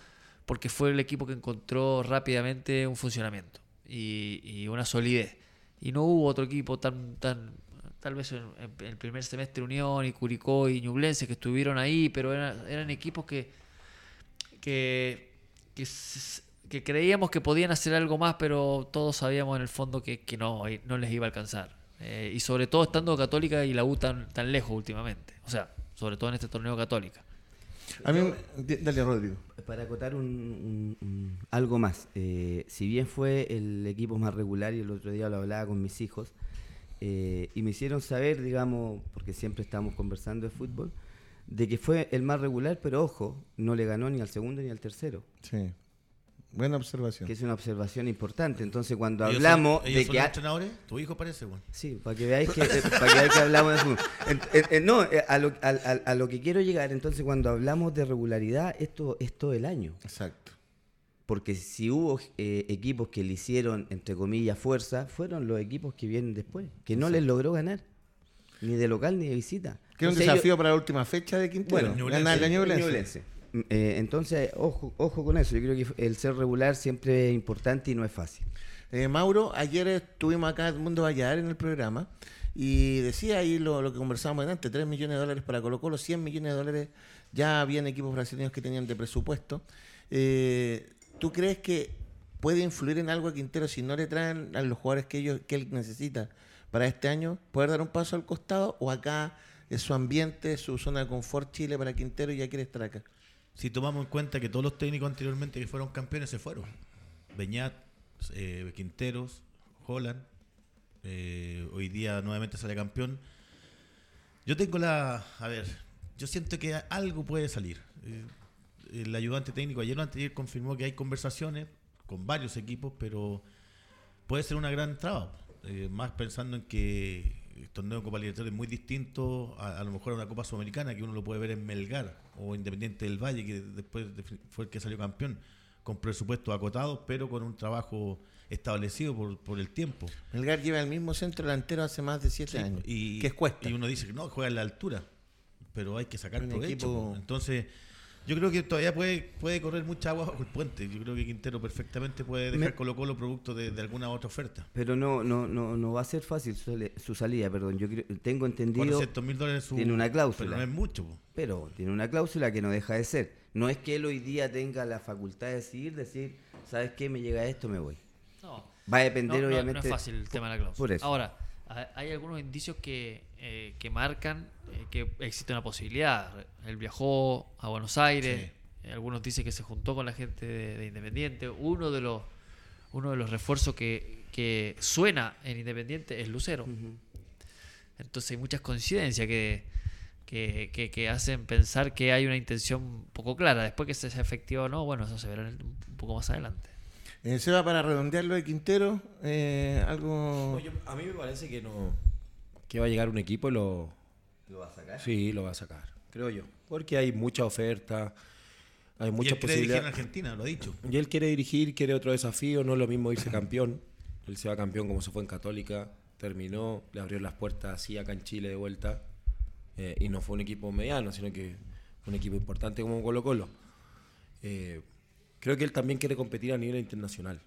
porque fue el equipo que encontró rápidamente un funcionamiento y, una solidez. Y no hubo otro equipo tan, tan tal vez en, en el primer semestre Unión y Curicó y Ñublense que estuvieron ahí, pero eran, eran equipos que, que, que, creíamos que podían hacer algo más, pero todos sabíamos en el fondo que, que no, y no les iba a alcanzar. Eh, y sobre todo estando Católica y la U tan, tan lejos últimamente. O sea, sobre todo en este torneo Católica. A mí, dale, Rodrigo. Para acotar un, un- un- algo más, eh, si bien fue el equipo más regular y el otro día lo hablaba con mis hijos, eh, y me hicieron saber, digamos, porque siempre estamos conversando de fútbol, de que fue el más regular, pero ojo, no le ganó ni al segundo ni al tercero. Sí. Buena observación. Que es una observación importante. Entonces, cuando Ellos hablamos son- ellos de son que. los entrenadores, tu hijo parece, bueno. Sí, para que veáis que, eh, para que, veáis que hablamos de fútbol. En- en- en- no, eh, a lo, al- al- a lo que quiero llegar, entonces, cuando hablamos de regularidad, esto es todo el año. Exacto. Porque si hubo eh, equipos que le hicieron, entre comillas, fuerza, fueron los equipos que vienen después, que no les logró ganar, ni de local ni de visita. Que es un ellos- desafío para la última fecha de Quintero. Bueno, ganar la Ñublense. Eh, entonces, ojo, ojo con eso. Yo creo que el ser regular siempre es importante y no es fácil. Eh, Mauro, ayer estuvimos acá en Mundo Valladar en el programa y decía ahí lo, lo que conversábamos antes, 3 millones de dólares para Colo Colo, 100 millones de dólares ya habían equipos brasileños que tenían de presupuesto. Eh, ¿Tú crees que puede influir en algo a Quintero si no le traen a los jugadores que, ellos, que él necesita para este año? ¿Poder dar un paso al costado o acá es su ambiente, su zona de confort Chile para Quintero y ya quiere estar acá? Si tomamos en cuenta que todos los técnicos anteriormente que fueron campeones se fueron. Beñat, eh, Quinteros, Holland, eh, hoy día nuevamente sale campeón. Yo tengo la... A ver, yo siento que algo puede salir. Eh, el ayudante técnico ayer o anteayer confirmó que hay conversaciones con varios equipos, pero puede ser una gran traba. Eh, más pensando en que torneo de Copa Libertadores es muy distinto a, a lo mejor a una Copa Sudamericana que uno lo puede ver en Melgar o Independiente del Valle, que después de- fue el que salió campeón, con presupuestos acotados, pero con un trabajo establecido por, por el tiempo. Melgar lleva el mismo centro delantero hace más de 7 Sí, años. y, que es cuesta. y uno dice que no, juega en la altura, pero hay que sacar Un provecho. equipo- po. Entonces, yo creo que todavía puede, puede correr mucha agua bajo el puente. Yo creo que Quintero perfectamente puede dejar Me- Colo Colo producto de, de alguna otra oferta. Pero no, no, no, no va a ser fácil su, su salida, perdón. Yo creo- tengo entendido, 400 mil dólares su- tiene una cláusula. Pero no es mucho. po. pero tiene una cláusula que no deja de ser. No es que él hoy día tenga la facultad de decidir, decir, ¿sabes qué? Me llega esto, me voy. No. Va a depender, No, no, obviamente. No es fácil el tema de la cláusula. por eso. Ahora, ha- hay algunos indicios que, eh, que marcan eh, que existe una posibilidad. Él viajó a Buenos Aires. eh, algunos dicen que se juntó con la gente de, de Independiente. Uno de los uno de los refuerzos que, que suena en Independiente es Lucero. Entonces hay muchas coincidencias que, que, que- que hacen pensar que hay una intención poco clara. Después que se sea efectiva o no, bueno, eso se verá en el- un poco más adelante. Eh, se va para redondear lo de Quintero, eh, algo... No, yo- a mí me parece que no que va a llegar un equipo y lo ¿Lo va a sacar? sí lo va a sacar creo yo porque hay mucha oferta hay Y muchas él quiere dirigir en posibilidades Argentina, lo ha dicho. y él quiere dirigir quiere otro desafío no es lo mismo irse campeón él se va campeón como se fue en Católica terminó le abrió las puertas así acá en Chile de vuelta eh, y no fue un equipo mediano sino que un equipo importante como Colo Colo Eh, creo que él también quiere competir a nivel internacional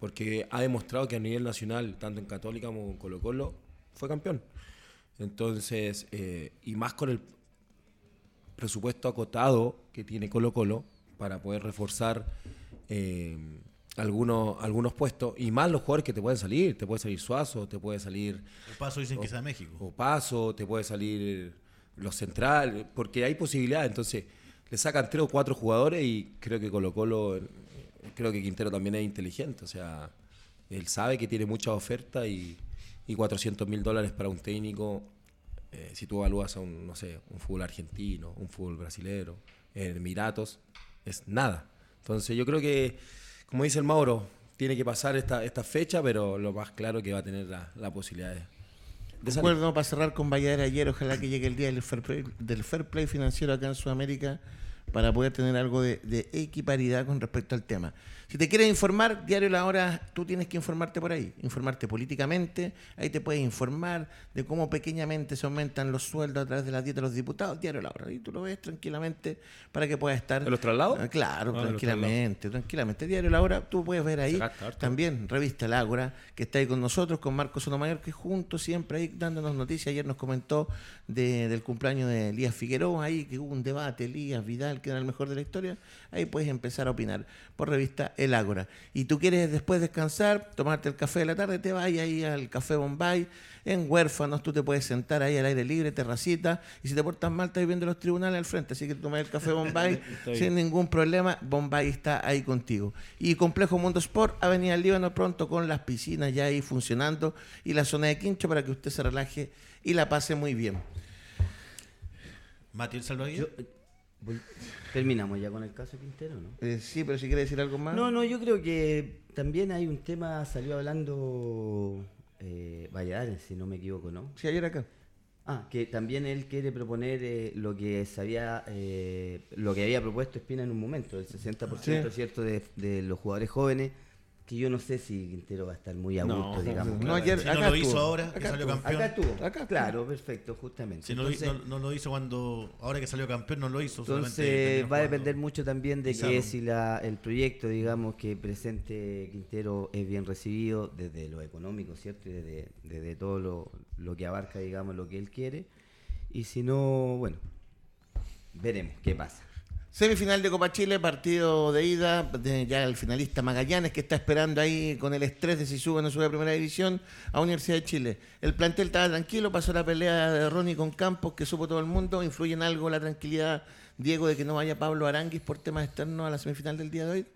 porque ha demostrado que a nivel nacional, tanto en Católica como en Colo Colo, fue campeón. Entonces, eh, y más con el presupuesto acotado que tiene Colo Colo para poder reforzar eh, algunos, algunos puestos, y más los jugadores que te pueden salir, te puede salir Suazo, te puede salir El paso dicen que sea México. o Paso, te puede salir los centrales, porque hay posibilidades. Entonces, le sacan tres o cuatro jugadores y creo que Colo Colo, creo que Quintero también es inteligente. O sea, él sabe que tiene mucha oferta y, y 400 mil dólares para un técnico, eh, si tú evalúas a un, no sé, un fútbol argentino, un fútbol brasilero, en Emiratos, es nada. Entonces, yo creo que, como dice el Mauro, tiene que pasar esta, esta fecha, pero lo más claro que va a tener la, la posibilidad de, de salir. Recuerdo para cerrar con Valladolid ayer, ojalá que llegue el día del fair play, del fair play financiero acá en Sudamérica para poder tener algo de, de equiparidad con respecto al tema. Si te quieres informar, Diario La Hora, tú tienes que informarte por ahí, informarte políticamente, ahí te puedes informar de cómo pequeñamente se aumentan los sueldos a través de la dieta de los diputados, Diario La Hora, y tú lo ves tranquilamente para que puedas estar... ¿En los traslados? Ah, Claro, Ah, tranquilamente, tranquilamente. Diario La Hora, tú puedes ver ahí también Revista El Ágora, que está ahí con nosotros, con Marcos Sotomayor, que juntos siempre ahí dándonos noticias. Ayer nos comentó de- del cumpleaños de Elías Figueroa, ahí que hubo un debate, Elías Vidal, que era el mejor de la historia. Ahí puedes empezar a opinar por Revista El Ágora. Y tú quieres después descansar, tomarte el café de la tarde, te vas ahí al Café Bombay. En huérfanos, tú te puedes sentar ahí al aire libre, terracita, y si te portas mal, estás viendo los tribunales al frente. Así que tomas el café Bombay sin ningún problema. Bombay está ahí contigo. Y Complejo Mundo Sport, Avenida Líbano, pronto con las piscinas ya ahí funcionando y la zona de quincho para que usted se relaje y la pase muy bien. Mati El Salvador. Terminamos ya con el caso Quintero, ¿no? Eh, sí, pero si quiere decir algo más. No, no, yo creo que también hay un tema, salió hablando eh, Valladares, si no me equivoco, ¿no? Sí, ayer acá. Ah, que también él quiere proponer eh, lo que sabía, eh, lo que había propuesto Espina en un momento, el 60% Sí. cierto de, de los jugadores jóvenes, que yo no sé si Quintero va a estar muy a No, gusto, digamos. no, claro. ayer- Si no acá lo hizo ahora, que Acá salió estuvo. campeón. Acá estuvo, Acá claro, perfecto, justamente. Si no, lo hizo- Entonces- no, no lo hizo cuando. Ahora que salió campeón, no lo hizo. Entonces va a depender mucho también de que si la, el proyecto, digamos, que presente Quintero es bien recibido desde lo económico, ¿cierto? Y desde, desde todo lo, lo que abarca, digamos, lo que él quiere. Y si no, bueno, veremos qué pasa. Semifinal de Copa Chile, partido de ida, de ya el finalista Magallanes que está esperando ahí con el estrés de si sube o no sube a primera división a Universidad de Chile. El plantel estaba tranquilo, pasó la pelea de Ronnie con Campos, que supo todo el mundo. ¿Influye en algo la tranquilidad, Diego, de que no vaya Pablo Aranguis por temas externos a la semifinal del día de hoy?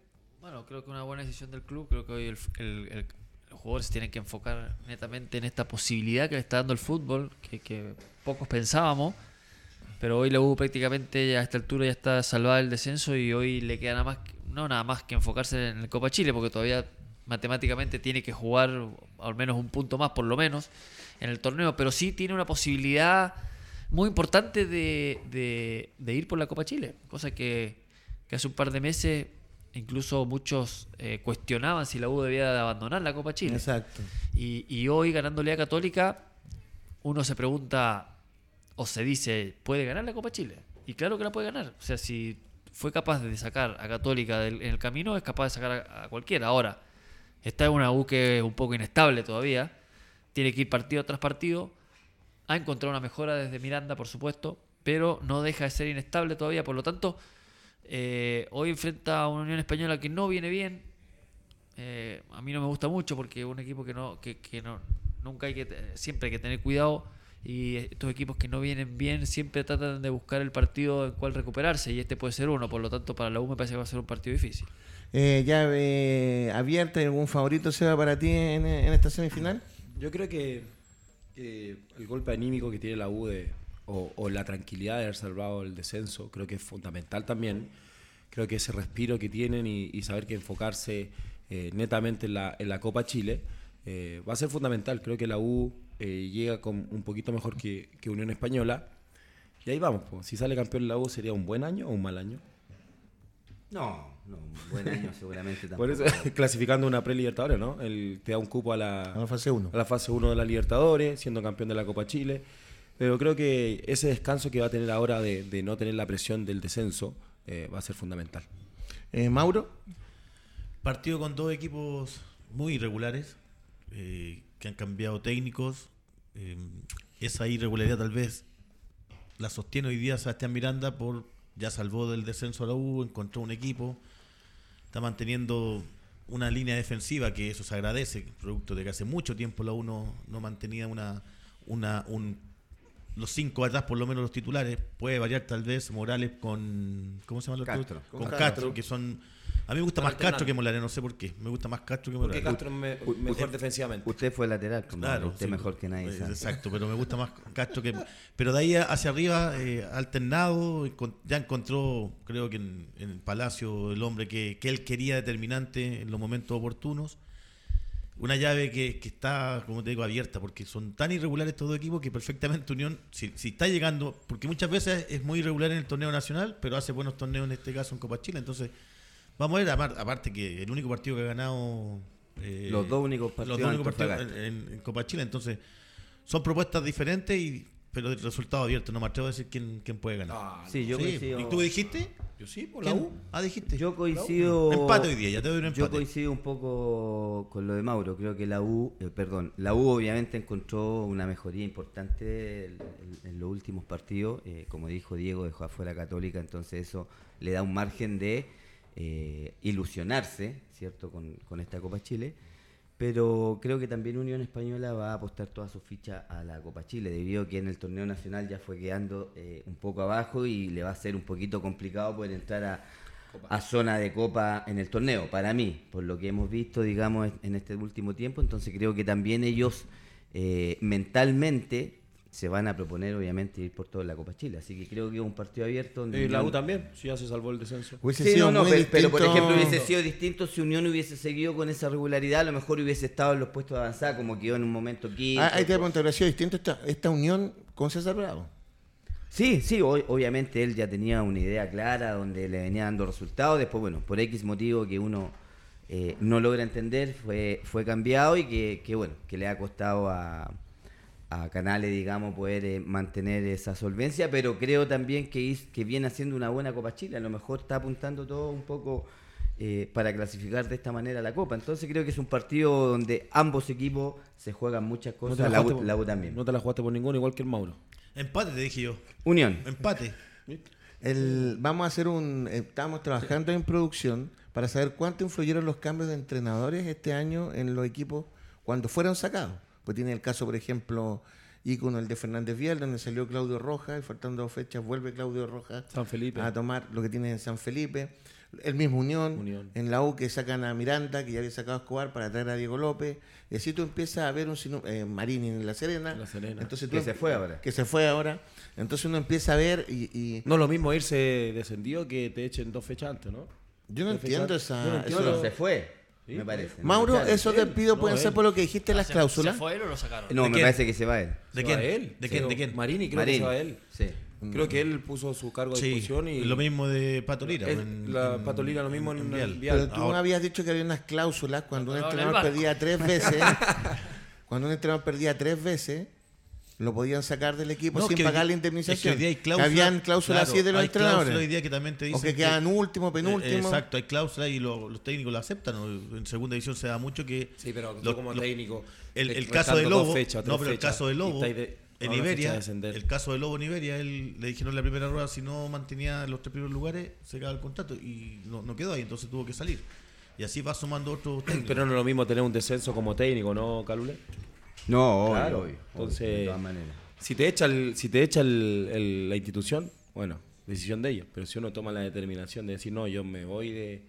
Bueno, creo que una buena decisión del club. Creo que hoy el, el- el- los jugadores tienen que enfocar netamente en esta posibilidad que le está dando el fútbol, que pocos pensábamos. Pero hoy la U prácticamente ya a esta altura ya está salvada del descenso y hoy le queda nada más, que- no nada más que enfocarse en el Copa Chile, porque todavía matemáticamente tiene que jugar al menos un punto más, por lo menos, en el torneo. Pero sí tiene una posibilidad muy importante de, de- de ir por la Copa Chile, cosa que, que hace un par de meses incluso muchos eh, cuestionaban si la U debía de abandonar la Copa Chile. Exacto. Y, y hoy ganándole a Católica, uno se pregunta o se dice, ¿puede ganar la Copa Chile? Y claro que la puede ganar. O sea, si fue capaz de sacar a Católica del- en el camino, es capaz de sacar a, cualquiera. Ahora, está en una U que es un poco inestable todavía. Tiene que ir partido tras partido. Ha encontrado una mejora desde Miranda, por supuesto, pero no deja de ser inestable todavía. Por lo tanto, eh, hoy enfrenta a una Unión Española que no viene bien. Eh, a mí no me gusta mucho porque es un equipo que no, que, que no, nunca hay que, siempre hay que tener cuidado y estos equipos que no vienen bien siempre tratan de buscar el partido en cual recuperarse y este puede ser uno, por lo tanto para la U me parece que va a ser un partido difícil. Eh, ¿Llave abierta? ¿Hay algún favorito, Seba, para ti en, en esta semifinal? Yo creo que eh, el golpe anímico que tiene la U de- o, o la tranquilidad de haber salvado el descenso, creo que es fundamental también. Creo que ese respiro que tienen y, y saber que enfocarse eh, netamente en la, en la Copa Chile eh, va a ser fundamental. Creo que la U eh, llega con un poquito mejor que, que Unión Española. Y ahí vamos, pues. si sale campeón la U sería un buen año o un mal año. No, no, un buen año seguramente tampoco. Por eso, clasificando una pre-Libertadores, ¿no? El, te da un cupo a la, A la fase 1. a la fase 1 de la Libertadores, siendo campeón de la Copa Chile. Pero creo que ese descanso que va a tener ahora de, de no tener la presión del descenso eh, va a ser fundamental. Eh, Mauro, Partido con dos equipos muy irregulares, eh, que han cambiado técnicos. Eh, esa irregularidad tal vez la sostiene hoy día Sebastián Miranda por ya salvó del descenso a la U, encontró un equipo, está manteniendo una línea defensiva que eso se agradece, producto de que hace mucho tiempo la U no, no mantenía una, una un, los cinco atrás, por lo menos los titulares, puede variar tal vez Morales con ¿cómo se llama? Castro. Con, Con Castro, Castro. que son a mí me gusta más Castro que Morales, no sé por qué. Me gusta más Castro que Porque Morales. Castro es me- mejor defensivamente. Usted fue lateral, como Claro, usted sí, mejor que nadie eh, sabe. Exacto, pero me gusta más Castro que. Pero de ahí hacia arriba, eh, alternado, ya encontró, creo que en, en el Palacio, el hombre que, que él quería determinante en los momentos oportunos. Una llave que, que está, como te digo, abierta, porque son tan irregulares estos dos equipos que perfectamente Unión, si, si está llegando, porque muchas veces es muy irregular en el torneo nacional, pero hace buenos torneos en este caso en Copa Chile. Entonces, vamos a ver, apar- aparte que el único partido que ha ganado. eh, Los dos únicos partidos los dos únicos partidos en, Copa Chile. Entonces, son propuestas diferentes, y, pero el resultado abierto. No me atrevo a decir quién, quién puede ganar. Ah, Sí, yo Sí, coincido. ¿Y tú dijiste? yo sí, por la ¿Quién? U. Ah, dijiste. Yo coincido. Empate hoy día, ya te doy un Yo empate. coincido un poco con lo de Mauro. Creo que la U, eh, perdón, la U obviamente encontró una mejoría importante en, en- en los últimos partidos. Eh, como dijo Diego, dejó afuera Católica, entonces eso le da un margen de eh, ilusionarse, ¿cierto?, con, con esta Copa Chile. Pero creo que también Unión Española va a apostar toda su ficha a la Copa Chile, debido a que en el torneo nacional ya fue quedando eh, un poco abajo y le va a ser un poquito complicado poder entrar a, a zona de Copa en el torneo, para mí, por lo que hemos visto, digamos, en este último tiempo. Entonces creo que también ellos eh, mentalmente se van a proponer obviamente ir por toda la Copa Chile. Así que creo que es un partido abierto. donde Y la Unión- U también, si ya se salvó el descenso. Hubiese Sí, sido no, no, muy pero, pero, por ejemplo hubiese sido distinto si Unión hubiese seguido con esa regularidad, a lo mejor hubiese estado en los puestos de avanzada como quedó en un momento quinto. Ah, ahí te pregunto, ¿hubiera sido distinto esta, esta unión con César Bravo? Sí, sí, o- obviamente él ya tenía una idea clara donde le venía dando resultados, después bueno, por X motivo que uno eh, no logra entender, fue, fue cambiado y que, que, bueno, que le ha costado a, a Canales, digamos, poder eh, mantener esa solvencia, pero creo también que, is- que viene haciendo una buena Copa Chile, a lo mejor está apuntando todo un poco eh, para clasificar de esta manera la Copa, entonces creo que es un partido donde ambos equipos se juegan muchas cosas, te la la, jugaste U, por- la U también. No te la jugaste por ninguno, igual que el Mauro. Empate, te dije yo. Unión. Empate. El, vamos a hacer un. eh, Estamos trabajando en producción para saber cuánto influyeron los cambios de entrenadores este año en los equipos cuando fueron sacados. Pues tiene el caso, por ejemplo, ícono el de Fernández Vial, donde salió Claudio Rojas y faltando dos fechas vuelve Claudio Rojas San Felipe. a tomar lo que tiene en San Felipe. El mismo Unión, Unión. en la U que sacan a Miranda, que ya había sacado a Escobar para traer a Diego López. Y así tú empiezas a ver un eh, Marini en La Serena. En La Serena. Entonces tú Que se fue ahora. Que se fue ahora. Entonces uno empieza a ver y- y No es lo mismo irse descendido que te echen dos fechas antes, ¿no? Yo no Dos entiendo fechas- esa. Yo no entiendo. No, no, se fue, Sí, me parece. ¿no? Mauro, Claro. eso te pido, no, pueden ser por lo que dijiste las ¿Se- cláusulas. ¿Se fue él o lo sacaron? No, ¿De me quién? parece que se va él. ¿De quién? él. ¿De Sí, quién? ¿De quién? Marini, creo que se va él. Sí. Creo que él puso su cargo de Sí, expulsión y lo mismo de Patolira. En- la en- Patolira lo mismo en, en el Vial. Vial. Pero tú Ahora- habías dicho que había unas cláusulas cuando un entrenador perdía tres veces. cuando un entrenador perdía tres veces, lo podían sacar del equipo No, sin que hoy- pagar la es que indemnización. hoy día hay Que cláusulas- habían cláusulas claro, así de los hay entrenadores. hoy día que también te o que quedan último, penúltimo. Eh, exacto, hay cláusulas y lo- los técnicos lo aceptan. ¿no? En segunda división se da mucho que. Sí, pero tú lo- como lo- técnico. El, eh, el caso de Lobo. fechas, no, pero el caso de Lobo. de- En de Iberia, el caso de Lobo en Iberia, él le dijeron en la primera rueda, si no mantenía los tres primeros lugares, se acaba el contrato y no, no quedó ahí, entonces tuvo que salir. Y así va sumando otros técnicos. Pero no es lo mismo tener un descenso como técnico, ¿no, Calule? No, obvio, Claro, obvio, entonces- obvio, de todas maneras. Si te echa, el, si te echa el- el- la institución, bueno, decisión de ellos. Pero si uno toma la determinación de decir, no, yo me voy de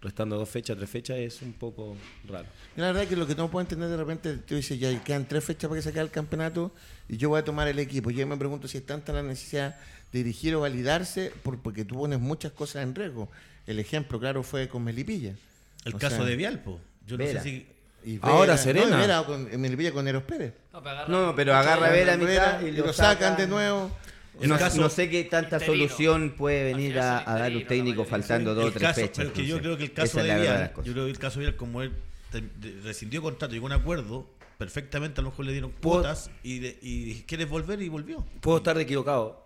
restando dos fechas, tres fechas, es un poco raro. La verdad es que lo que no puedo entender de repente, tú dices, ya quedan tres fechas para que se acabe el campeonato y yo voy a tomar el equipo. Yo me pregunto si es tanta la necesidad de dirigir o validarse por- porque tú pones muchas cosas en riesgo. El ejemplo, claro, fue con Melipilla. el O caso sea, de Vialpo. Yo no Vera. sé si. Y Ahora Vera- Serena. No, y Vera con en Melipilla con Eros Pérez. No, pero agarra- No, pero agarra a ver a Vera, mitad y lo sacan de nuevo. No, caso- no sé qué tanta Interino. solución puede venir a, dar un técnico faltando dos o tres caso, fechas. pero es que yo creo que el caso de Vial, yo creo que el caso de Vial, como él te- de- rescindió contrato, llegó a un acuerdo, perfectamente a lo mejor le dieron cuotas y, de- y quieres volver y volvió. Puedo estar equivocado.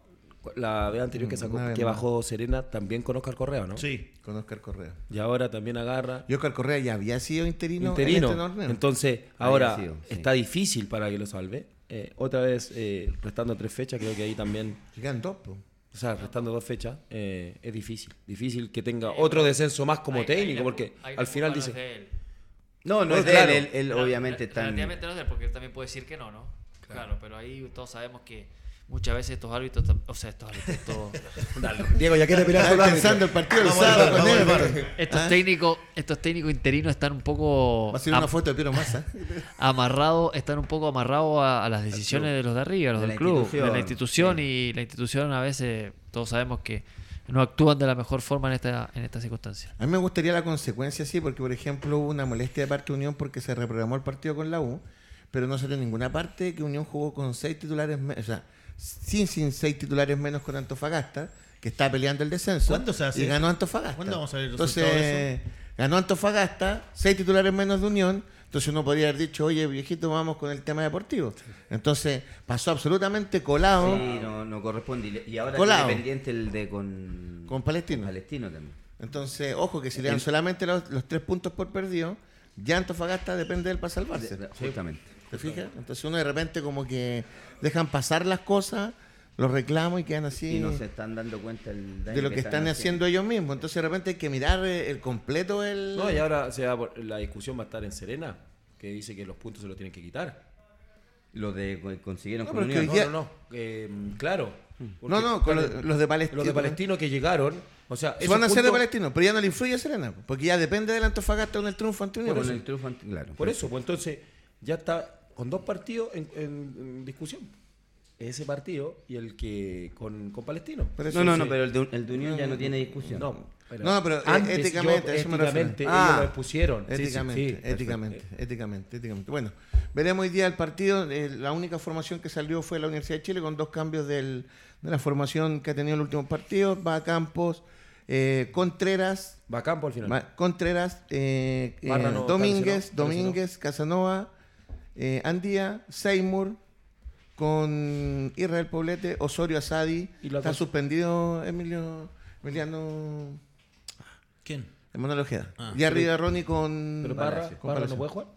La vez anterior que sacó, Una vez que bajó Serena, también con Oscar Correa, ¿no? Sí. Con Oscar Correa. Y ahora también agarra Y Oscar Correa ya había sido interino, interino. en este torneo. Entonces, ahora sido, sí. está difícil para que lo salve. Eh, otra vez, eh, restando tres fechas, creo que ahí también, Llegan dos, po. o sea, restando dos fechas, eh, es difícil. Difícil que tenga otro descenso más como técnico, porque al final no dice, es de él. No, no No, es de claro. él, él, él Rel- obviamente está en- Relativamente no es de él, porque él también puede decir que no, ¿no? Claro, pero ahí todos sabemos que muchas veces estos árbitros, o sea, estos árbitros, estos, Diego, ya quiere mirar pensando el partido del sábado con él. estos ¿Ah? técnicos, estos técnicos interinos están un poco Va a ser una foto de Piero Massa. amarrados, están un poco amarrados a, a las decisiones de los de arriba, los De del club, de la institución sí. y la institución a veces todos sabemos que no actúan de la mejor forma en esta en esta circunstancia. A mí me gustaría la consecuencia, sí, porque por ejemplo hubo una molestia de parte de Unión porque se reprogramó el partido con la U, pero no salió en ninguna parte que Unión jugó con seis titulares, o sea, sin, sin seis titulares menos con Antofagasta, que está peleando el descenso. ¿Cuándo se hace Y eso? ganó Antofagasta. ¿Cuándo vamos a ver el Entonces, resultado de ganó Antofagasta, seis titulares menos de Unión. Entonces uno podría haber dicho, oye, viejito, vamos con el tema deportivo. Entonces pasó absolutamente colado Sí, no, no corresponde. Y ahora Colado. tiene pendiente el de con, con Palestino. con Palestino también. Entonces, ojo que si le dan solamente los, los tres puntos por perdido, ya Antofagasta depende de él para salvarse. Justamente. ¿Te fijas? Entonces uno de repente como que dejan pasar las cosas, los reclamos y quedan así Y no se están dando cuenta el daño de lo que están haciendo ellos mismos. Entonces de repente hay que mirar eh, el completo el... no, y ahora se va por- la discusión va a estar en Serena, que dice que los puntos se los tienen que quitar. Lo de co- consiguieron No, con Unión. No, no, no. eh, claro. no, no, con los, los de Palestino. Los de Palestino que llegaron, o sea, Van a ser de Palestino, pero ya no le influye a Serena, porque ya depende del Antofagasta con el triunfo ante Unión. Con el triunfo ante- claro. Por eso, pues entonces ya está con dos partidos en, en- en discusión. ese partido y el que con, con Palestino. Pero No, no, sí. no, pero el de, el de Unión ya no tiene discusión. No, pero, No, pero, eh, antes éticamente, yo- eso me refiero. éticamente Ah, ellos lo expusieron. Sí, sí, Éticamente, sí, perfecto. éticamente, éticamente, éticamente. Bueno, veremos hoy día el partido. Eh, la única formación que salió fue la Universidad de Chile con dos cambios del- de la formación que ha tenido en los últimos partidos. Va a Campos, eh, Contreras, Va a campo al final. Contreras, eh, eh, no Domínguez, lesionado, Domínguez, Casanova, eh, Andía, Seymour, con Israel Poblete, Osorio Asadi. Y la Está suspendido Emilio, Emiliano ¿Quién? Emanuel Ojeda. Ah. y arriba Ronnie con. Pero Parra. Con Parra no puede jugar.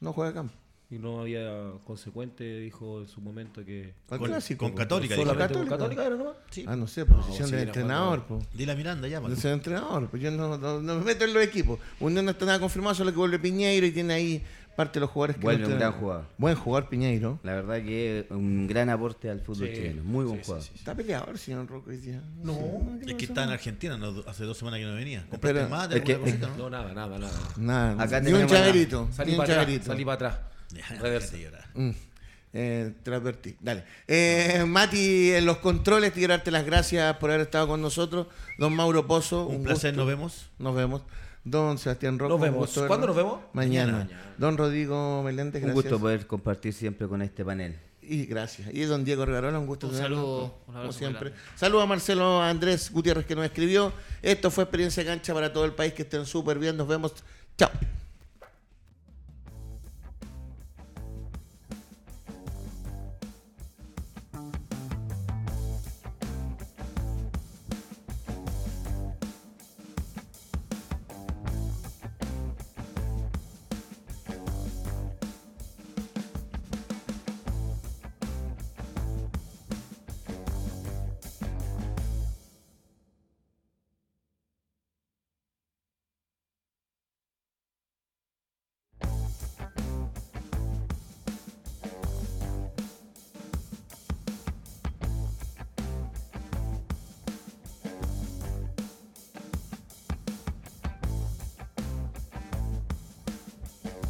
No juega de campo. Y no había consecuente, dijo en su momento que. Con- clásico, con po. Católica, dijo. Católica. con Católica era nomás. Sí. Ah, no sé, posición sí, del entrenador. po. Dile a Miranda, ya, Yo soy entrenador, pues yo no, no- no me meto en los equipos. Unión no está nada confirmado, solo que vuelve Piñeiro y tiene ahí parte de los jugadores que Vuelve no un gran jugador. Buen jugador Piñeiro. La verdad que es un gran aporte al fútbol Sí, chileno. Muy buen sí, jugador. sí, sí. Está peleado el señor Rocco hoy día. No. ¿qué Es que está en Argentina, no, hace dos semanas que no venía. Pero- ¿Compraste más de que- alguna cosita, no? No, nada, nada, nada. Nada, Acá ni un chaverito. Salí ni un para atrás. chaverito. Salí para atrás. Reversa. Mm. Eh, te lo advertí. Dale. Eh, Mati, en los controles, quiero darte las gracias por haber estado con nosotros. Don Mauro Pozo. Un placer, gusto. nos vemos. Nos vemos. Don Sebastián Rojo. Nos un vemos. gusto ¿Cuándo nos vemos? Mañana. Mañana. Don Rodrigo Meléndez, Un gracias. gusto poder compartir siempre con este panel. Y gracias. Y don Diego Regarola, un gusto Un tenerlo, saludo, un como siempre. Saludos a Marcelo Andrés Gutiérrez que nos escribió. Esto fue Experiencia Cancha para todo el país. Que estén súper bien. Nos vemos. Chao.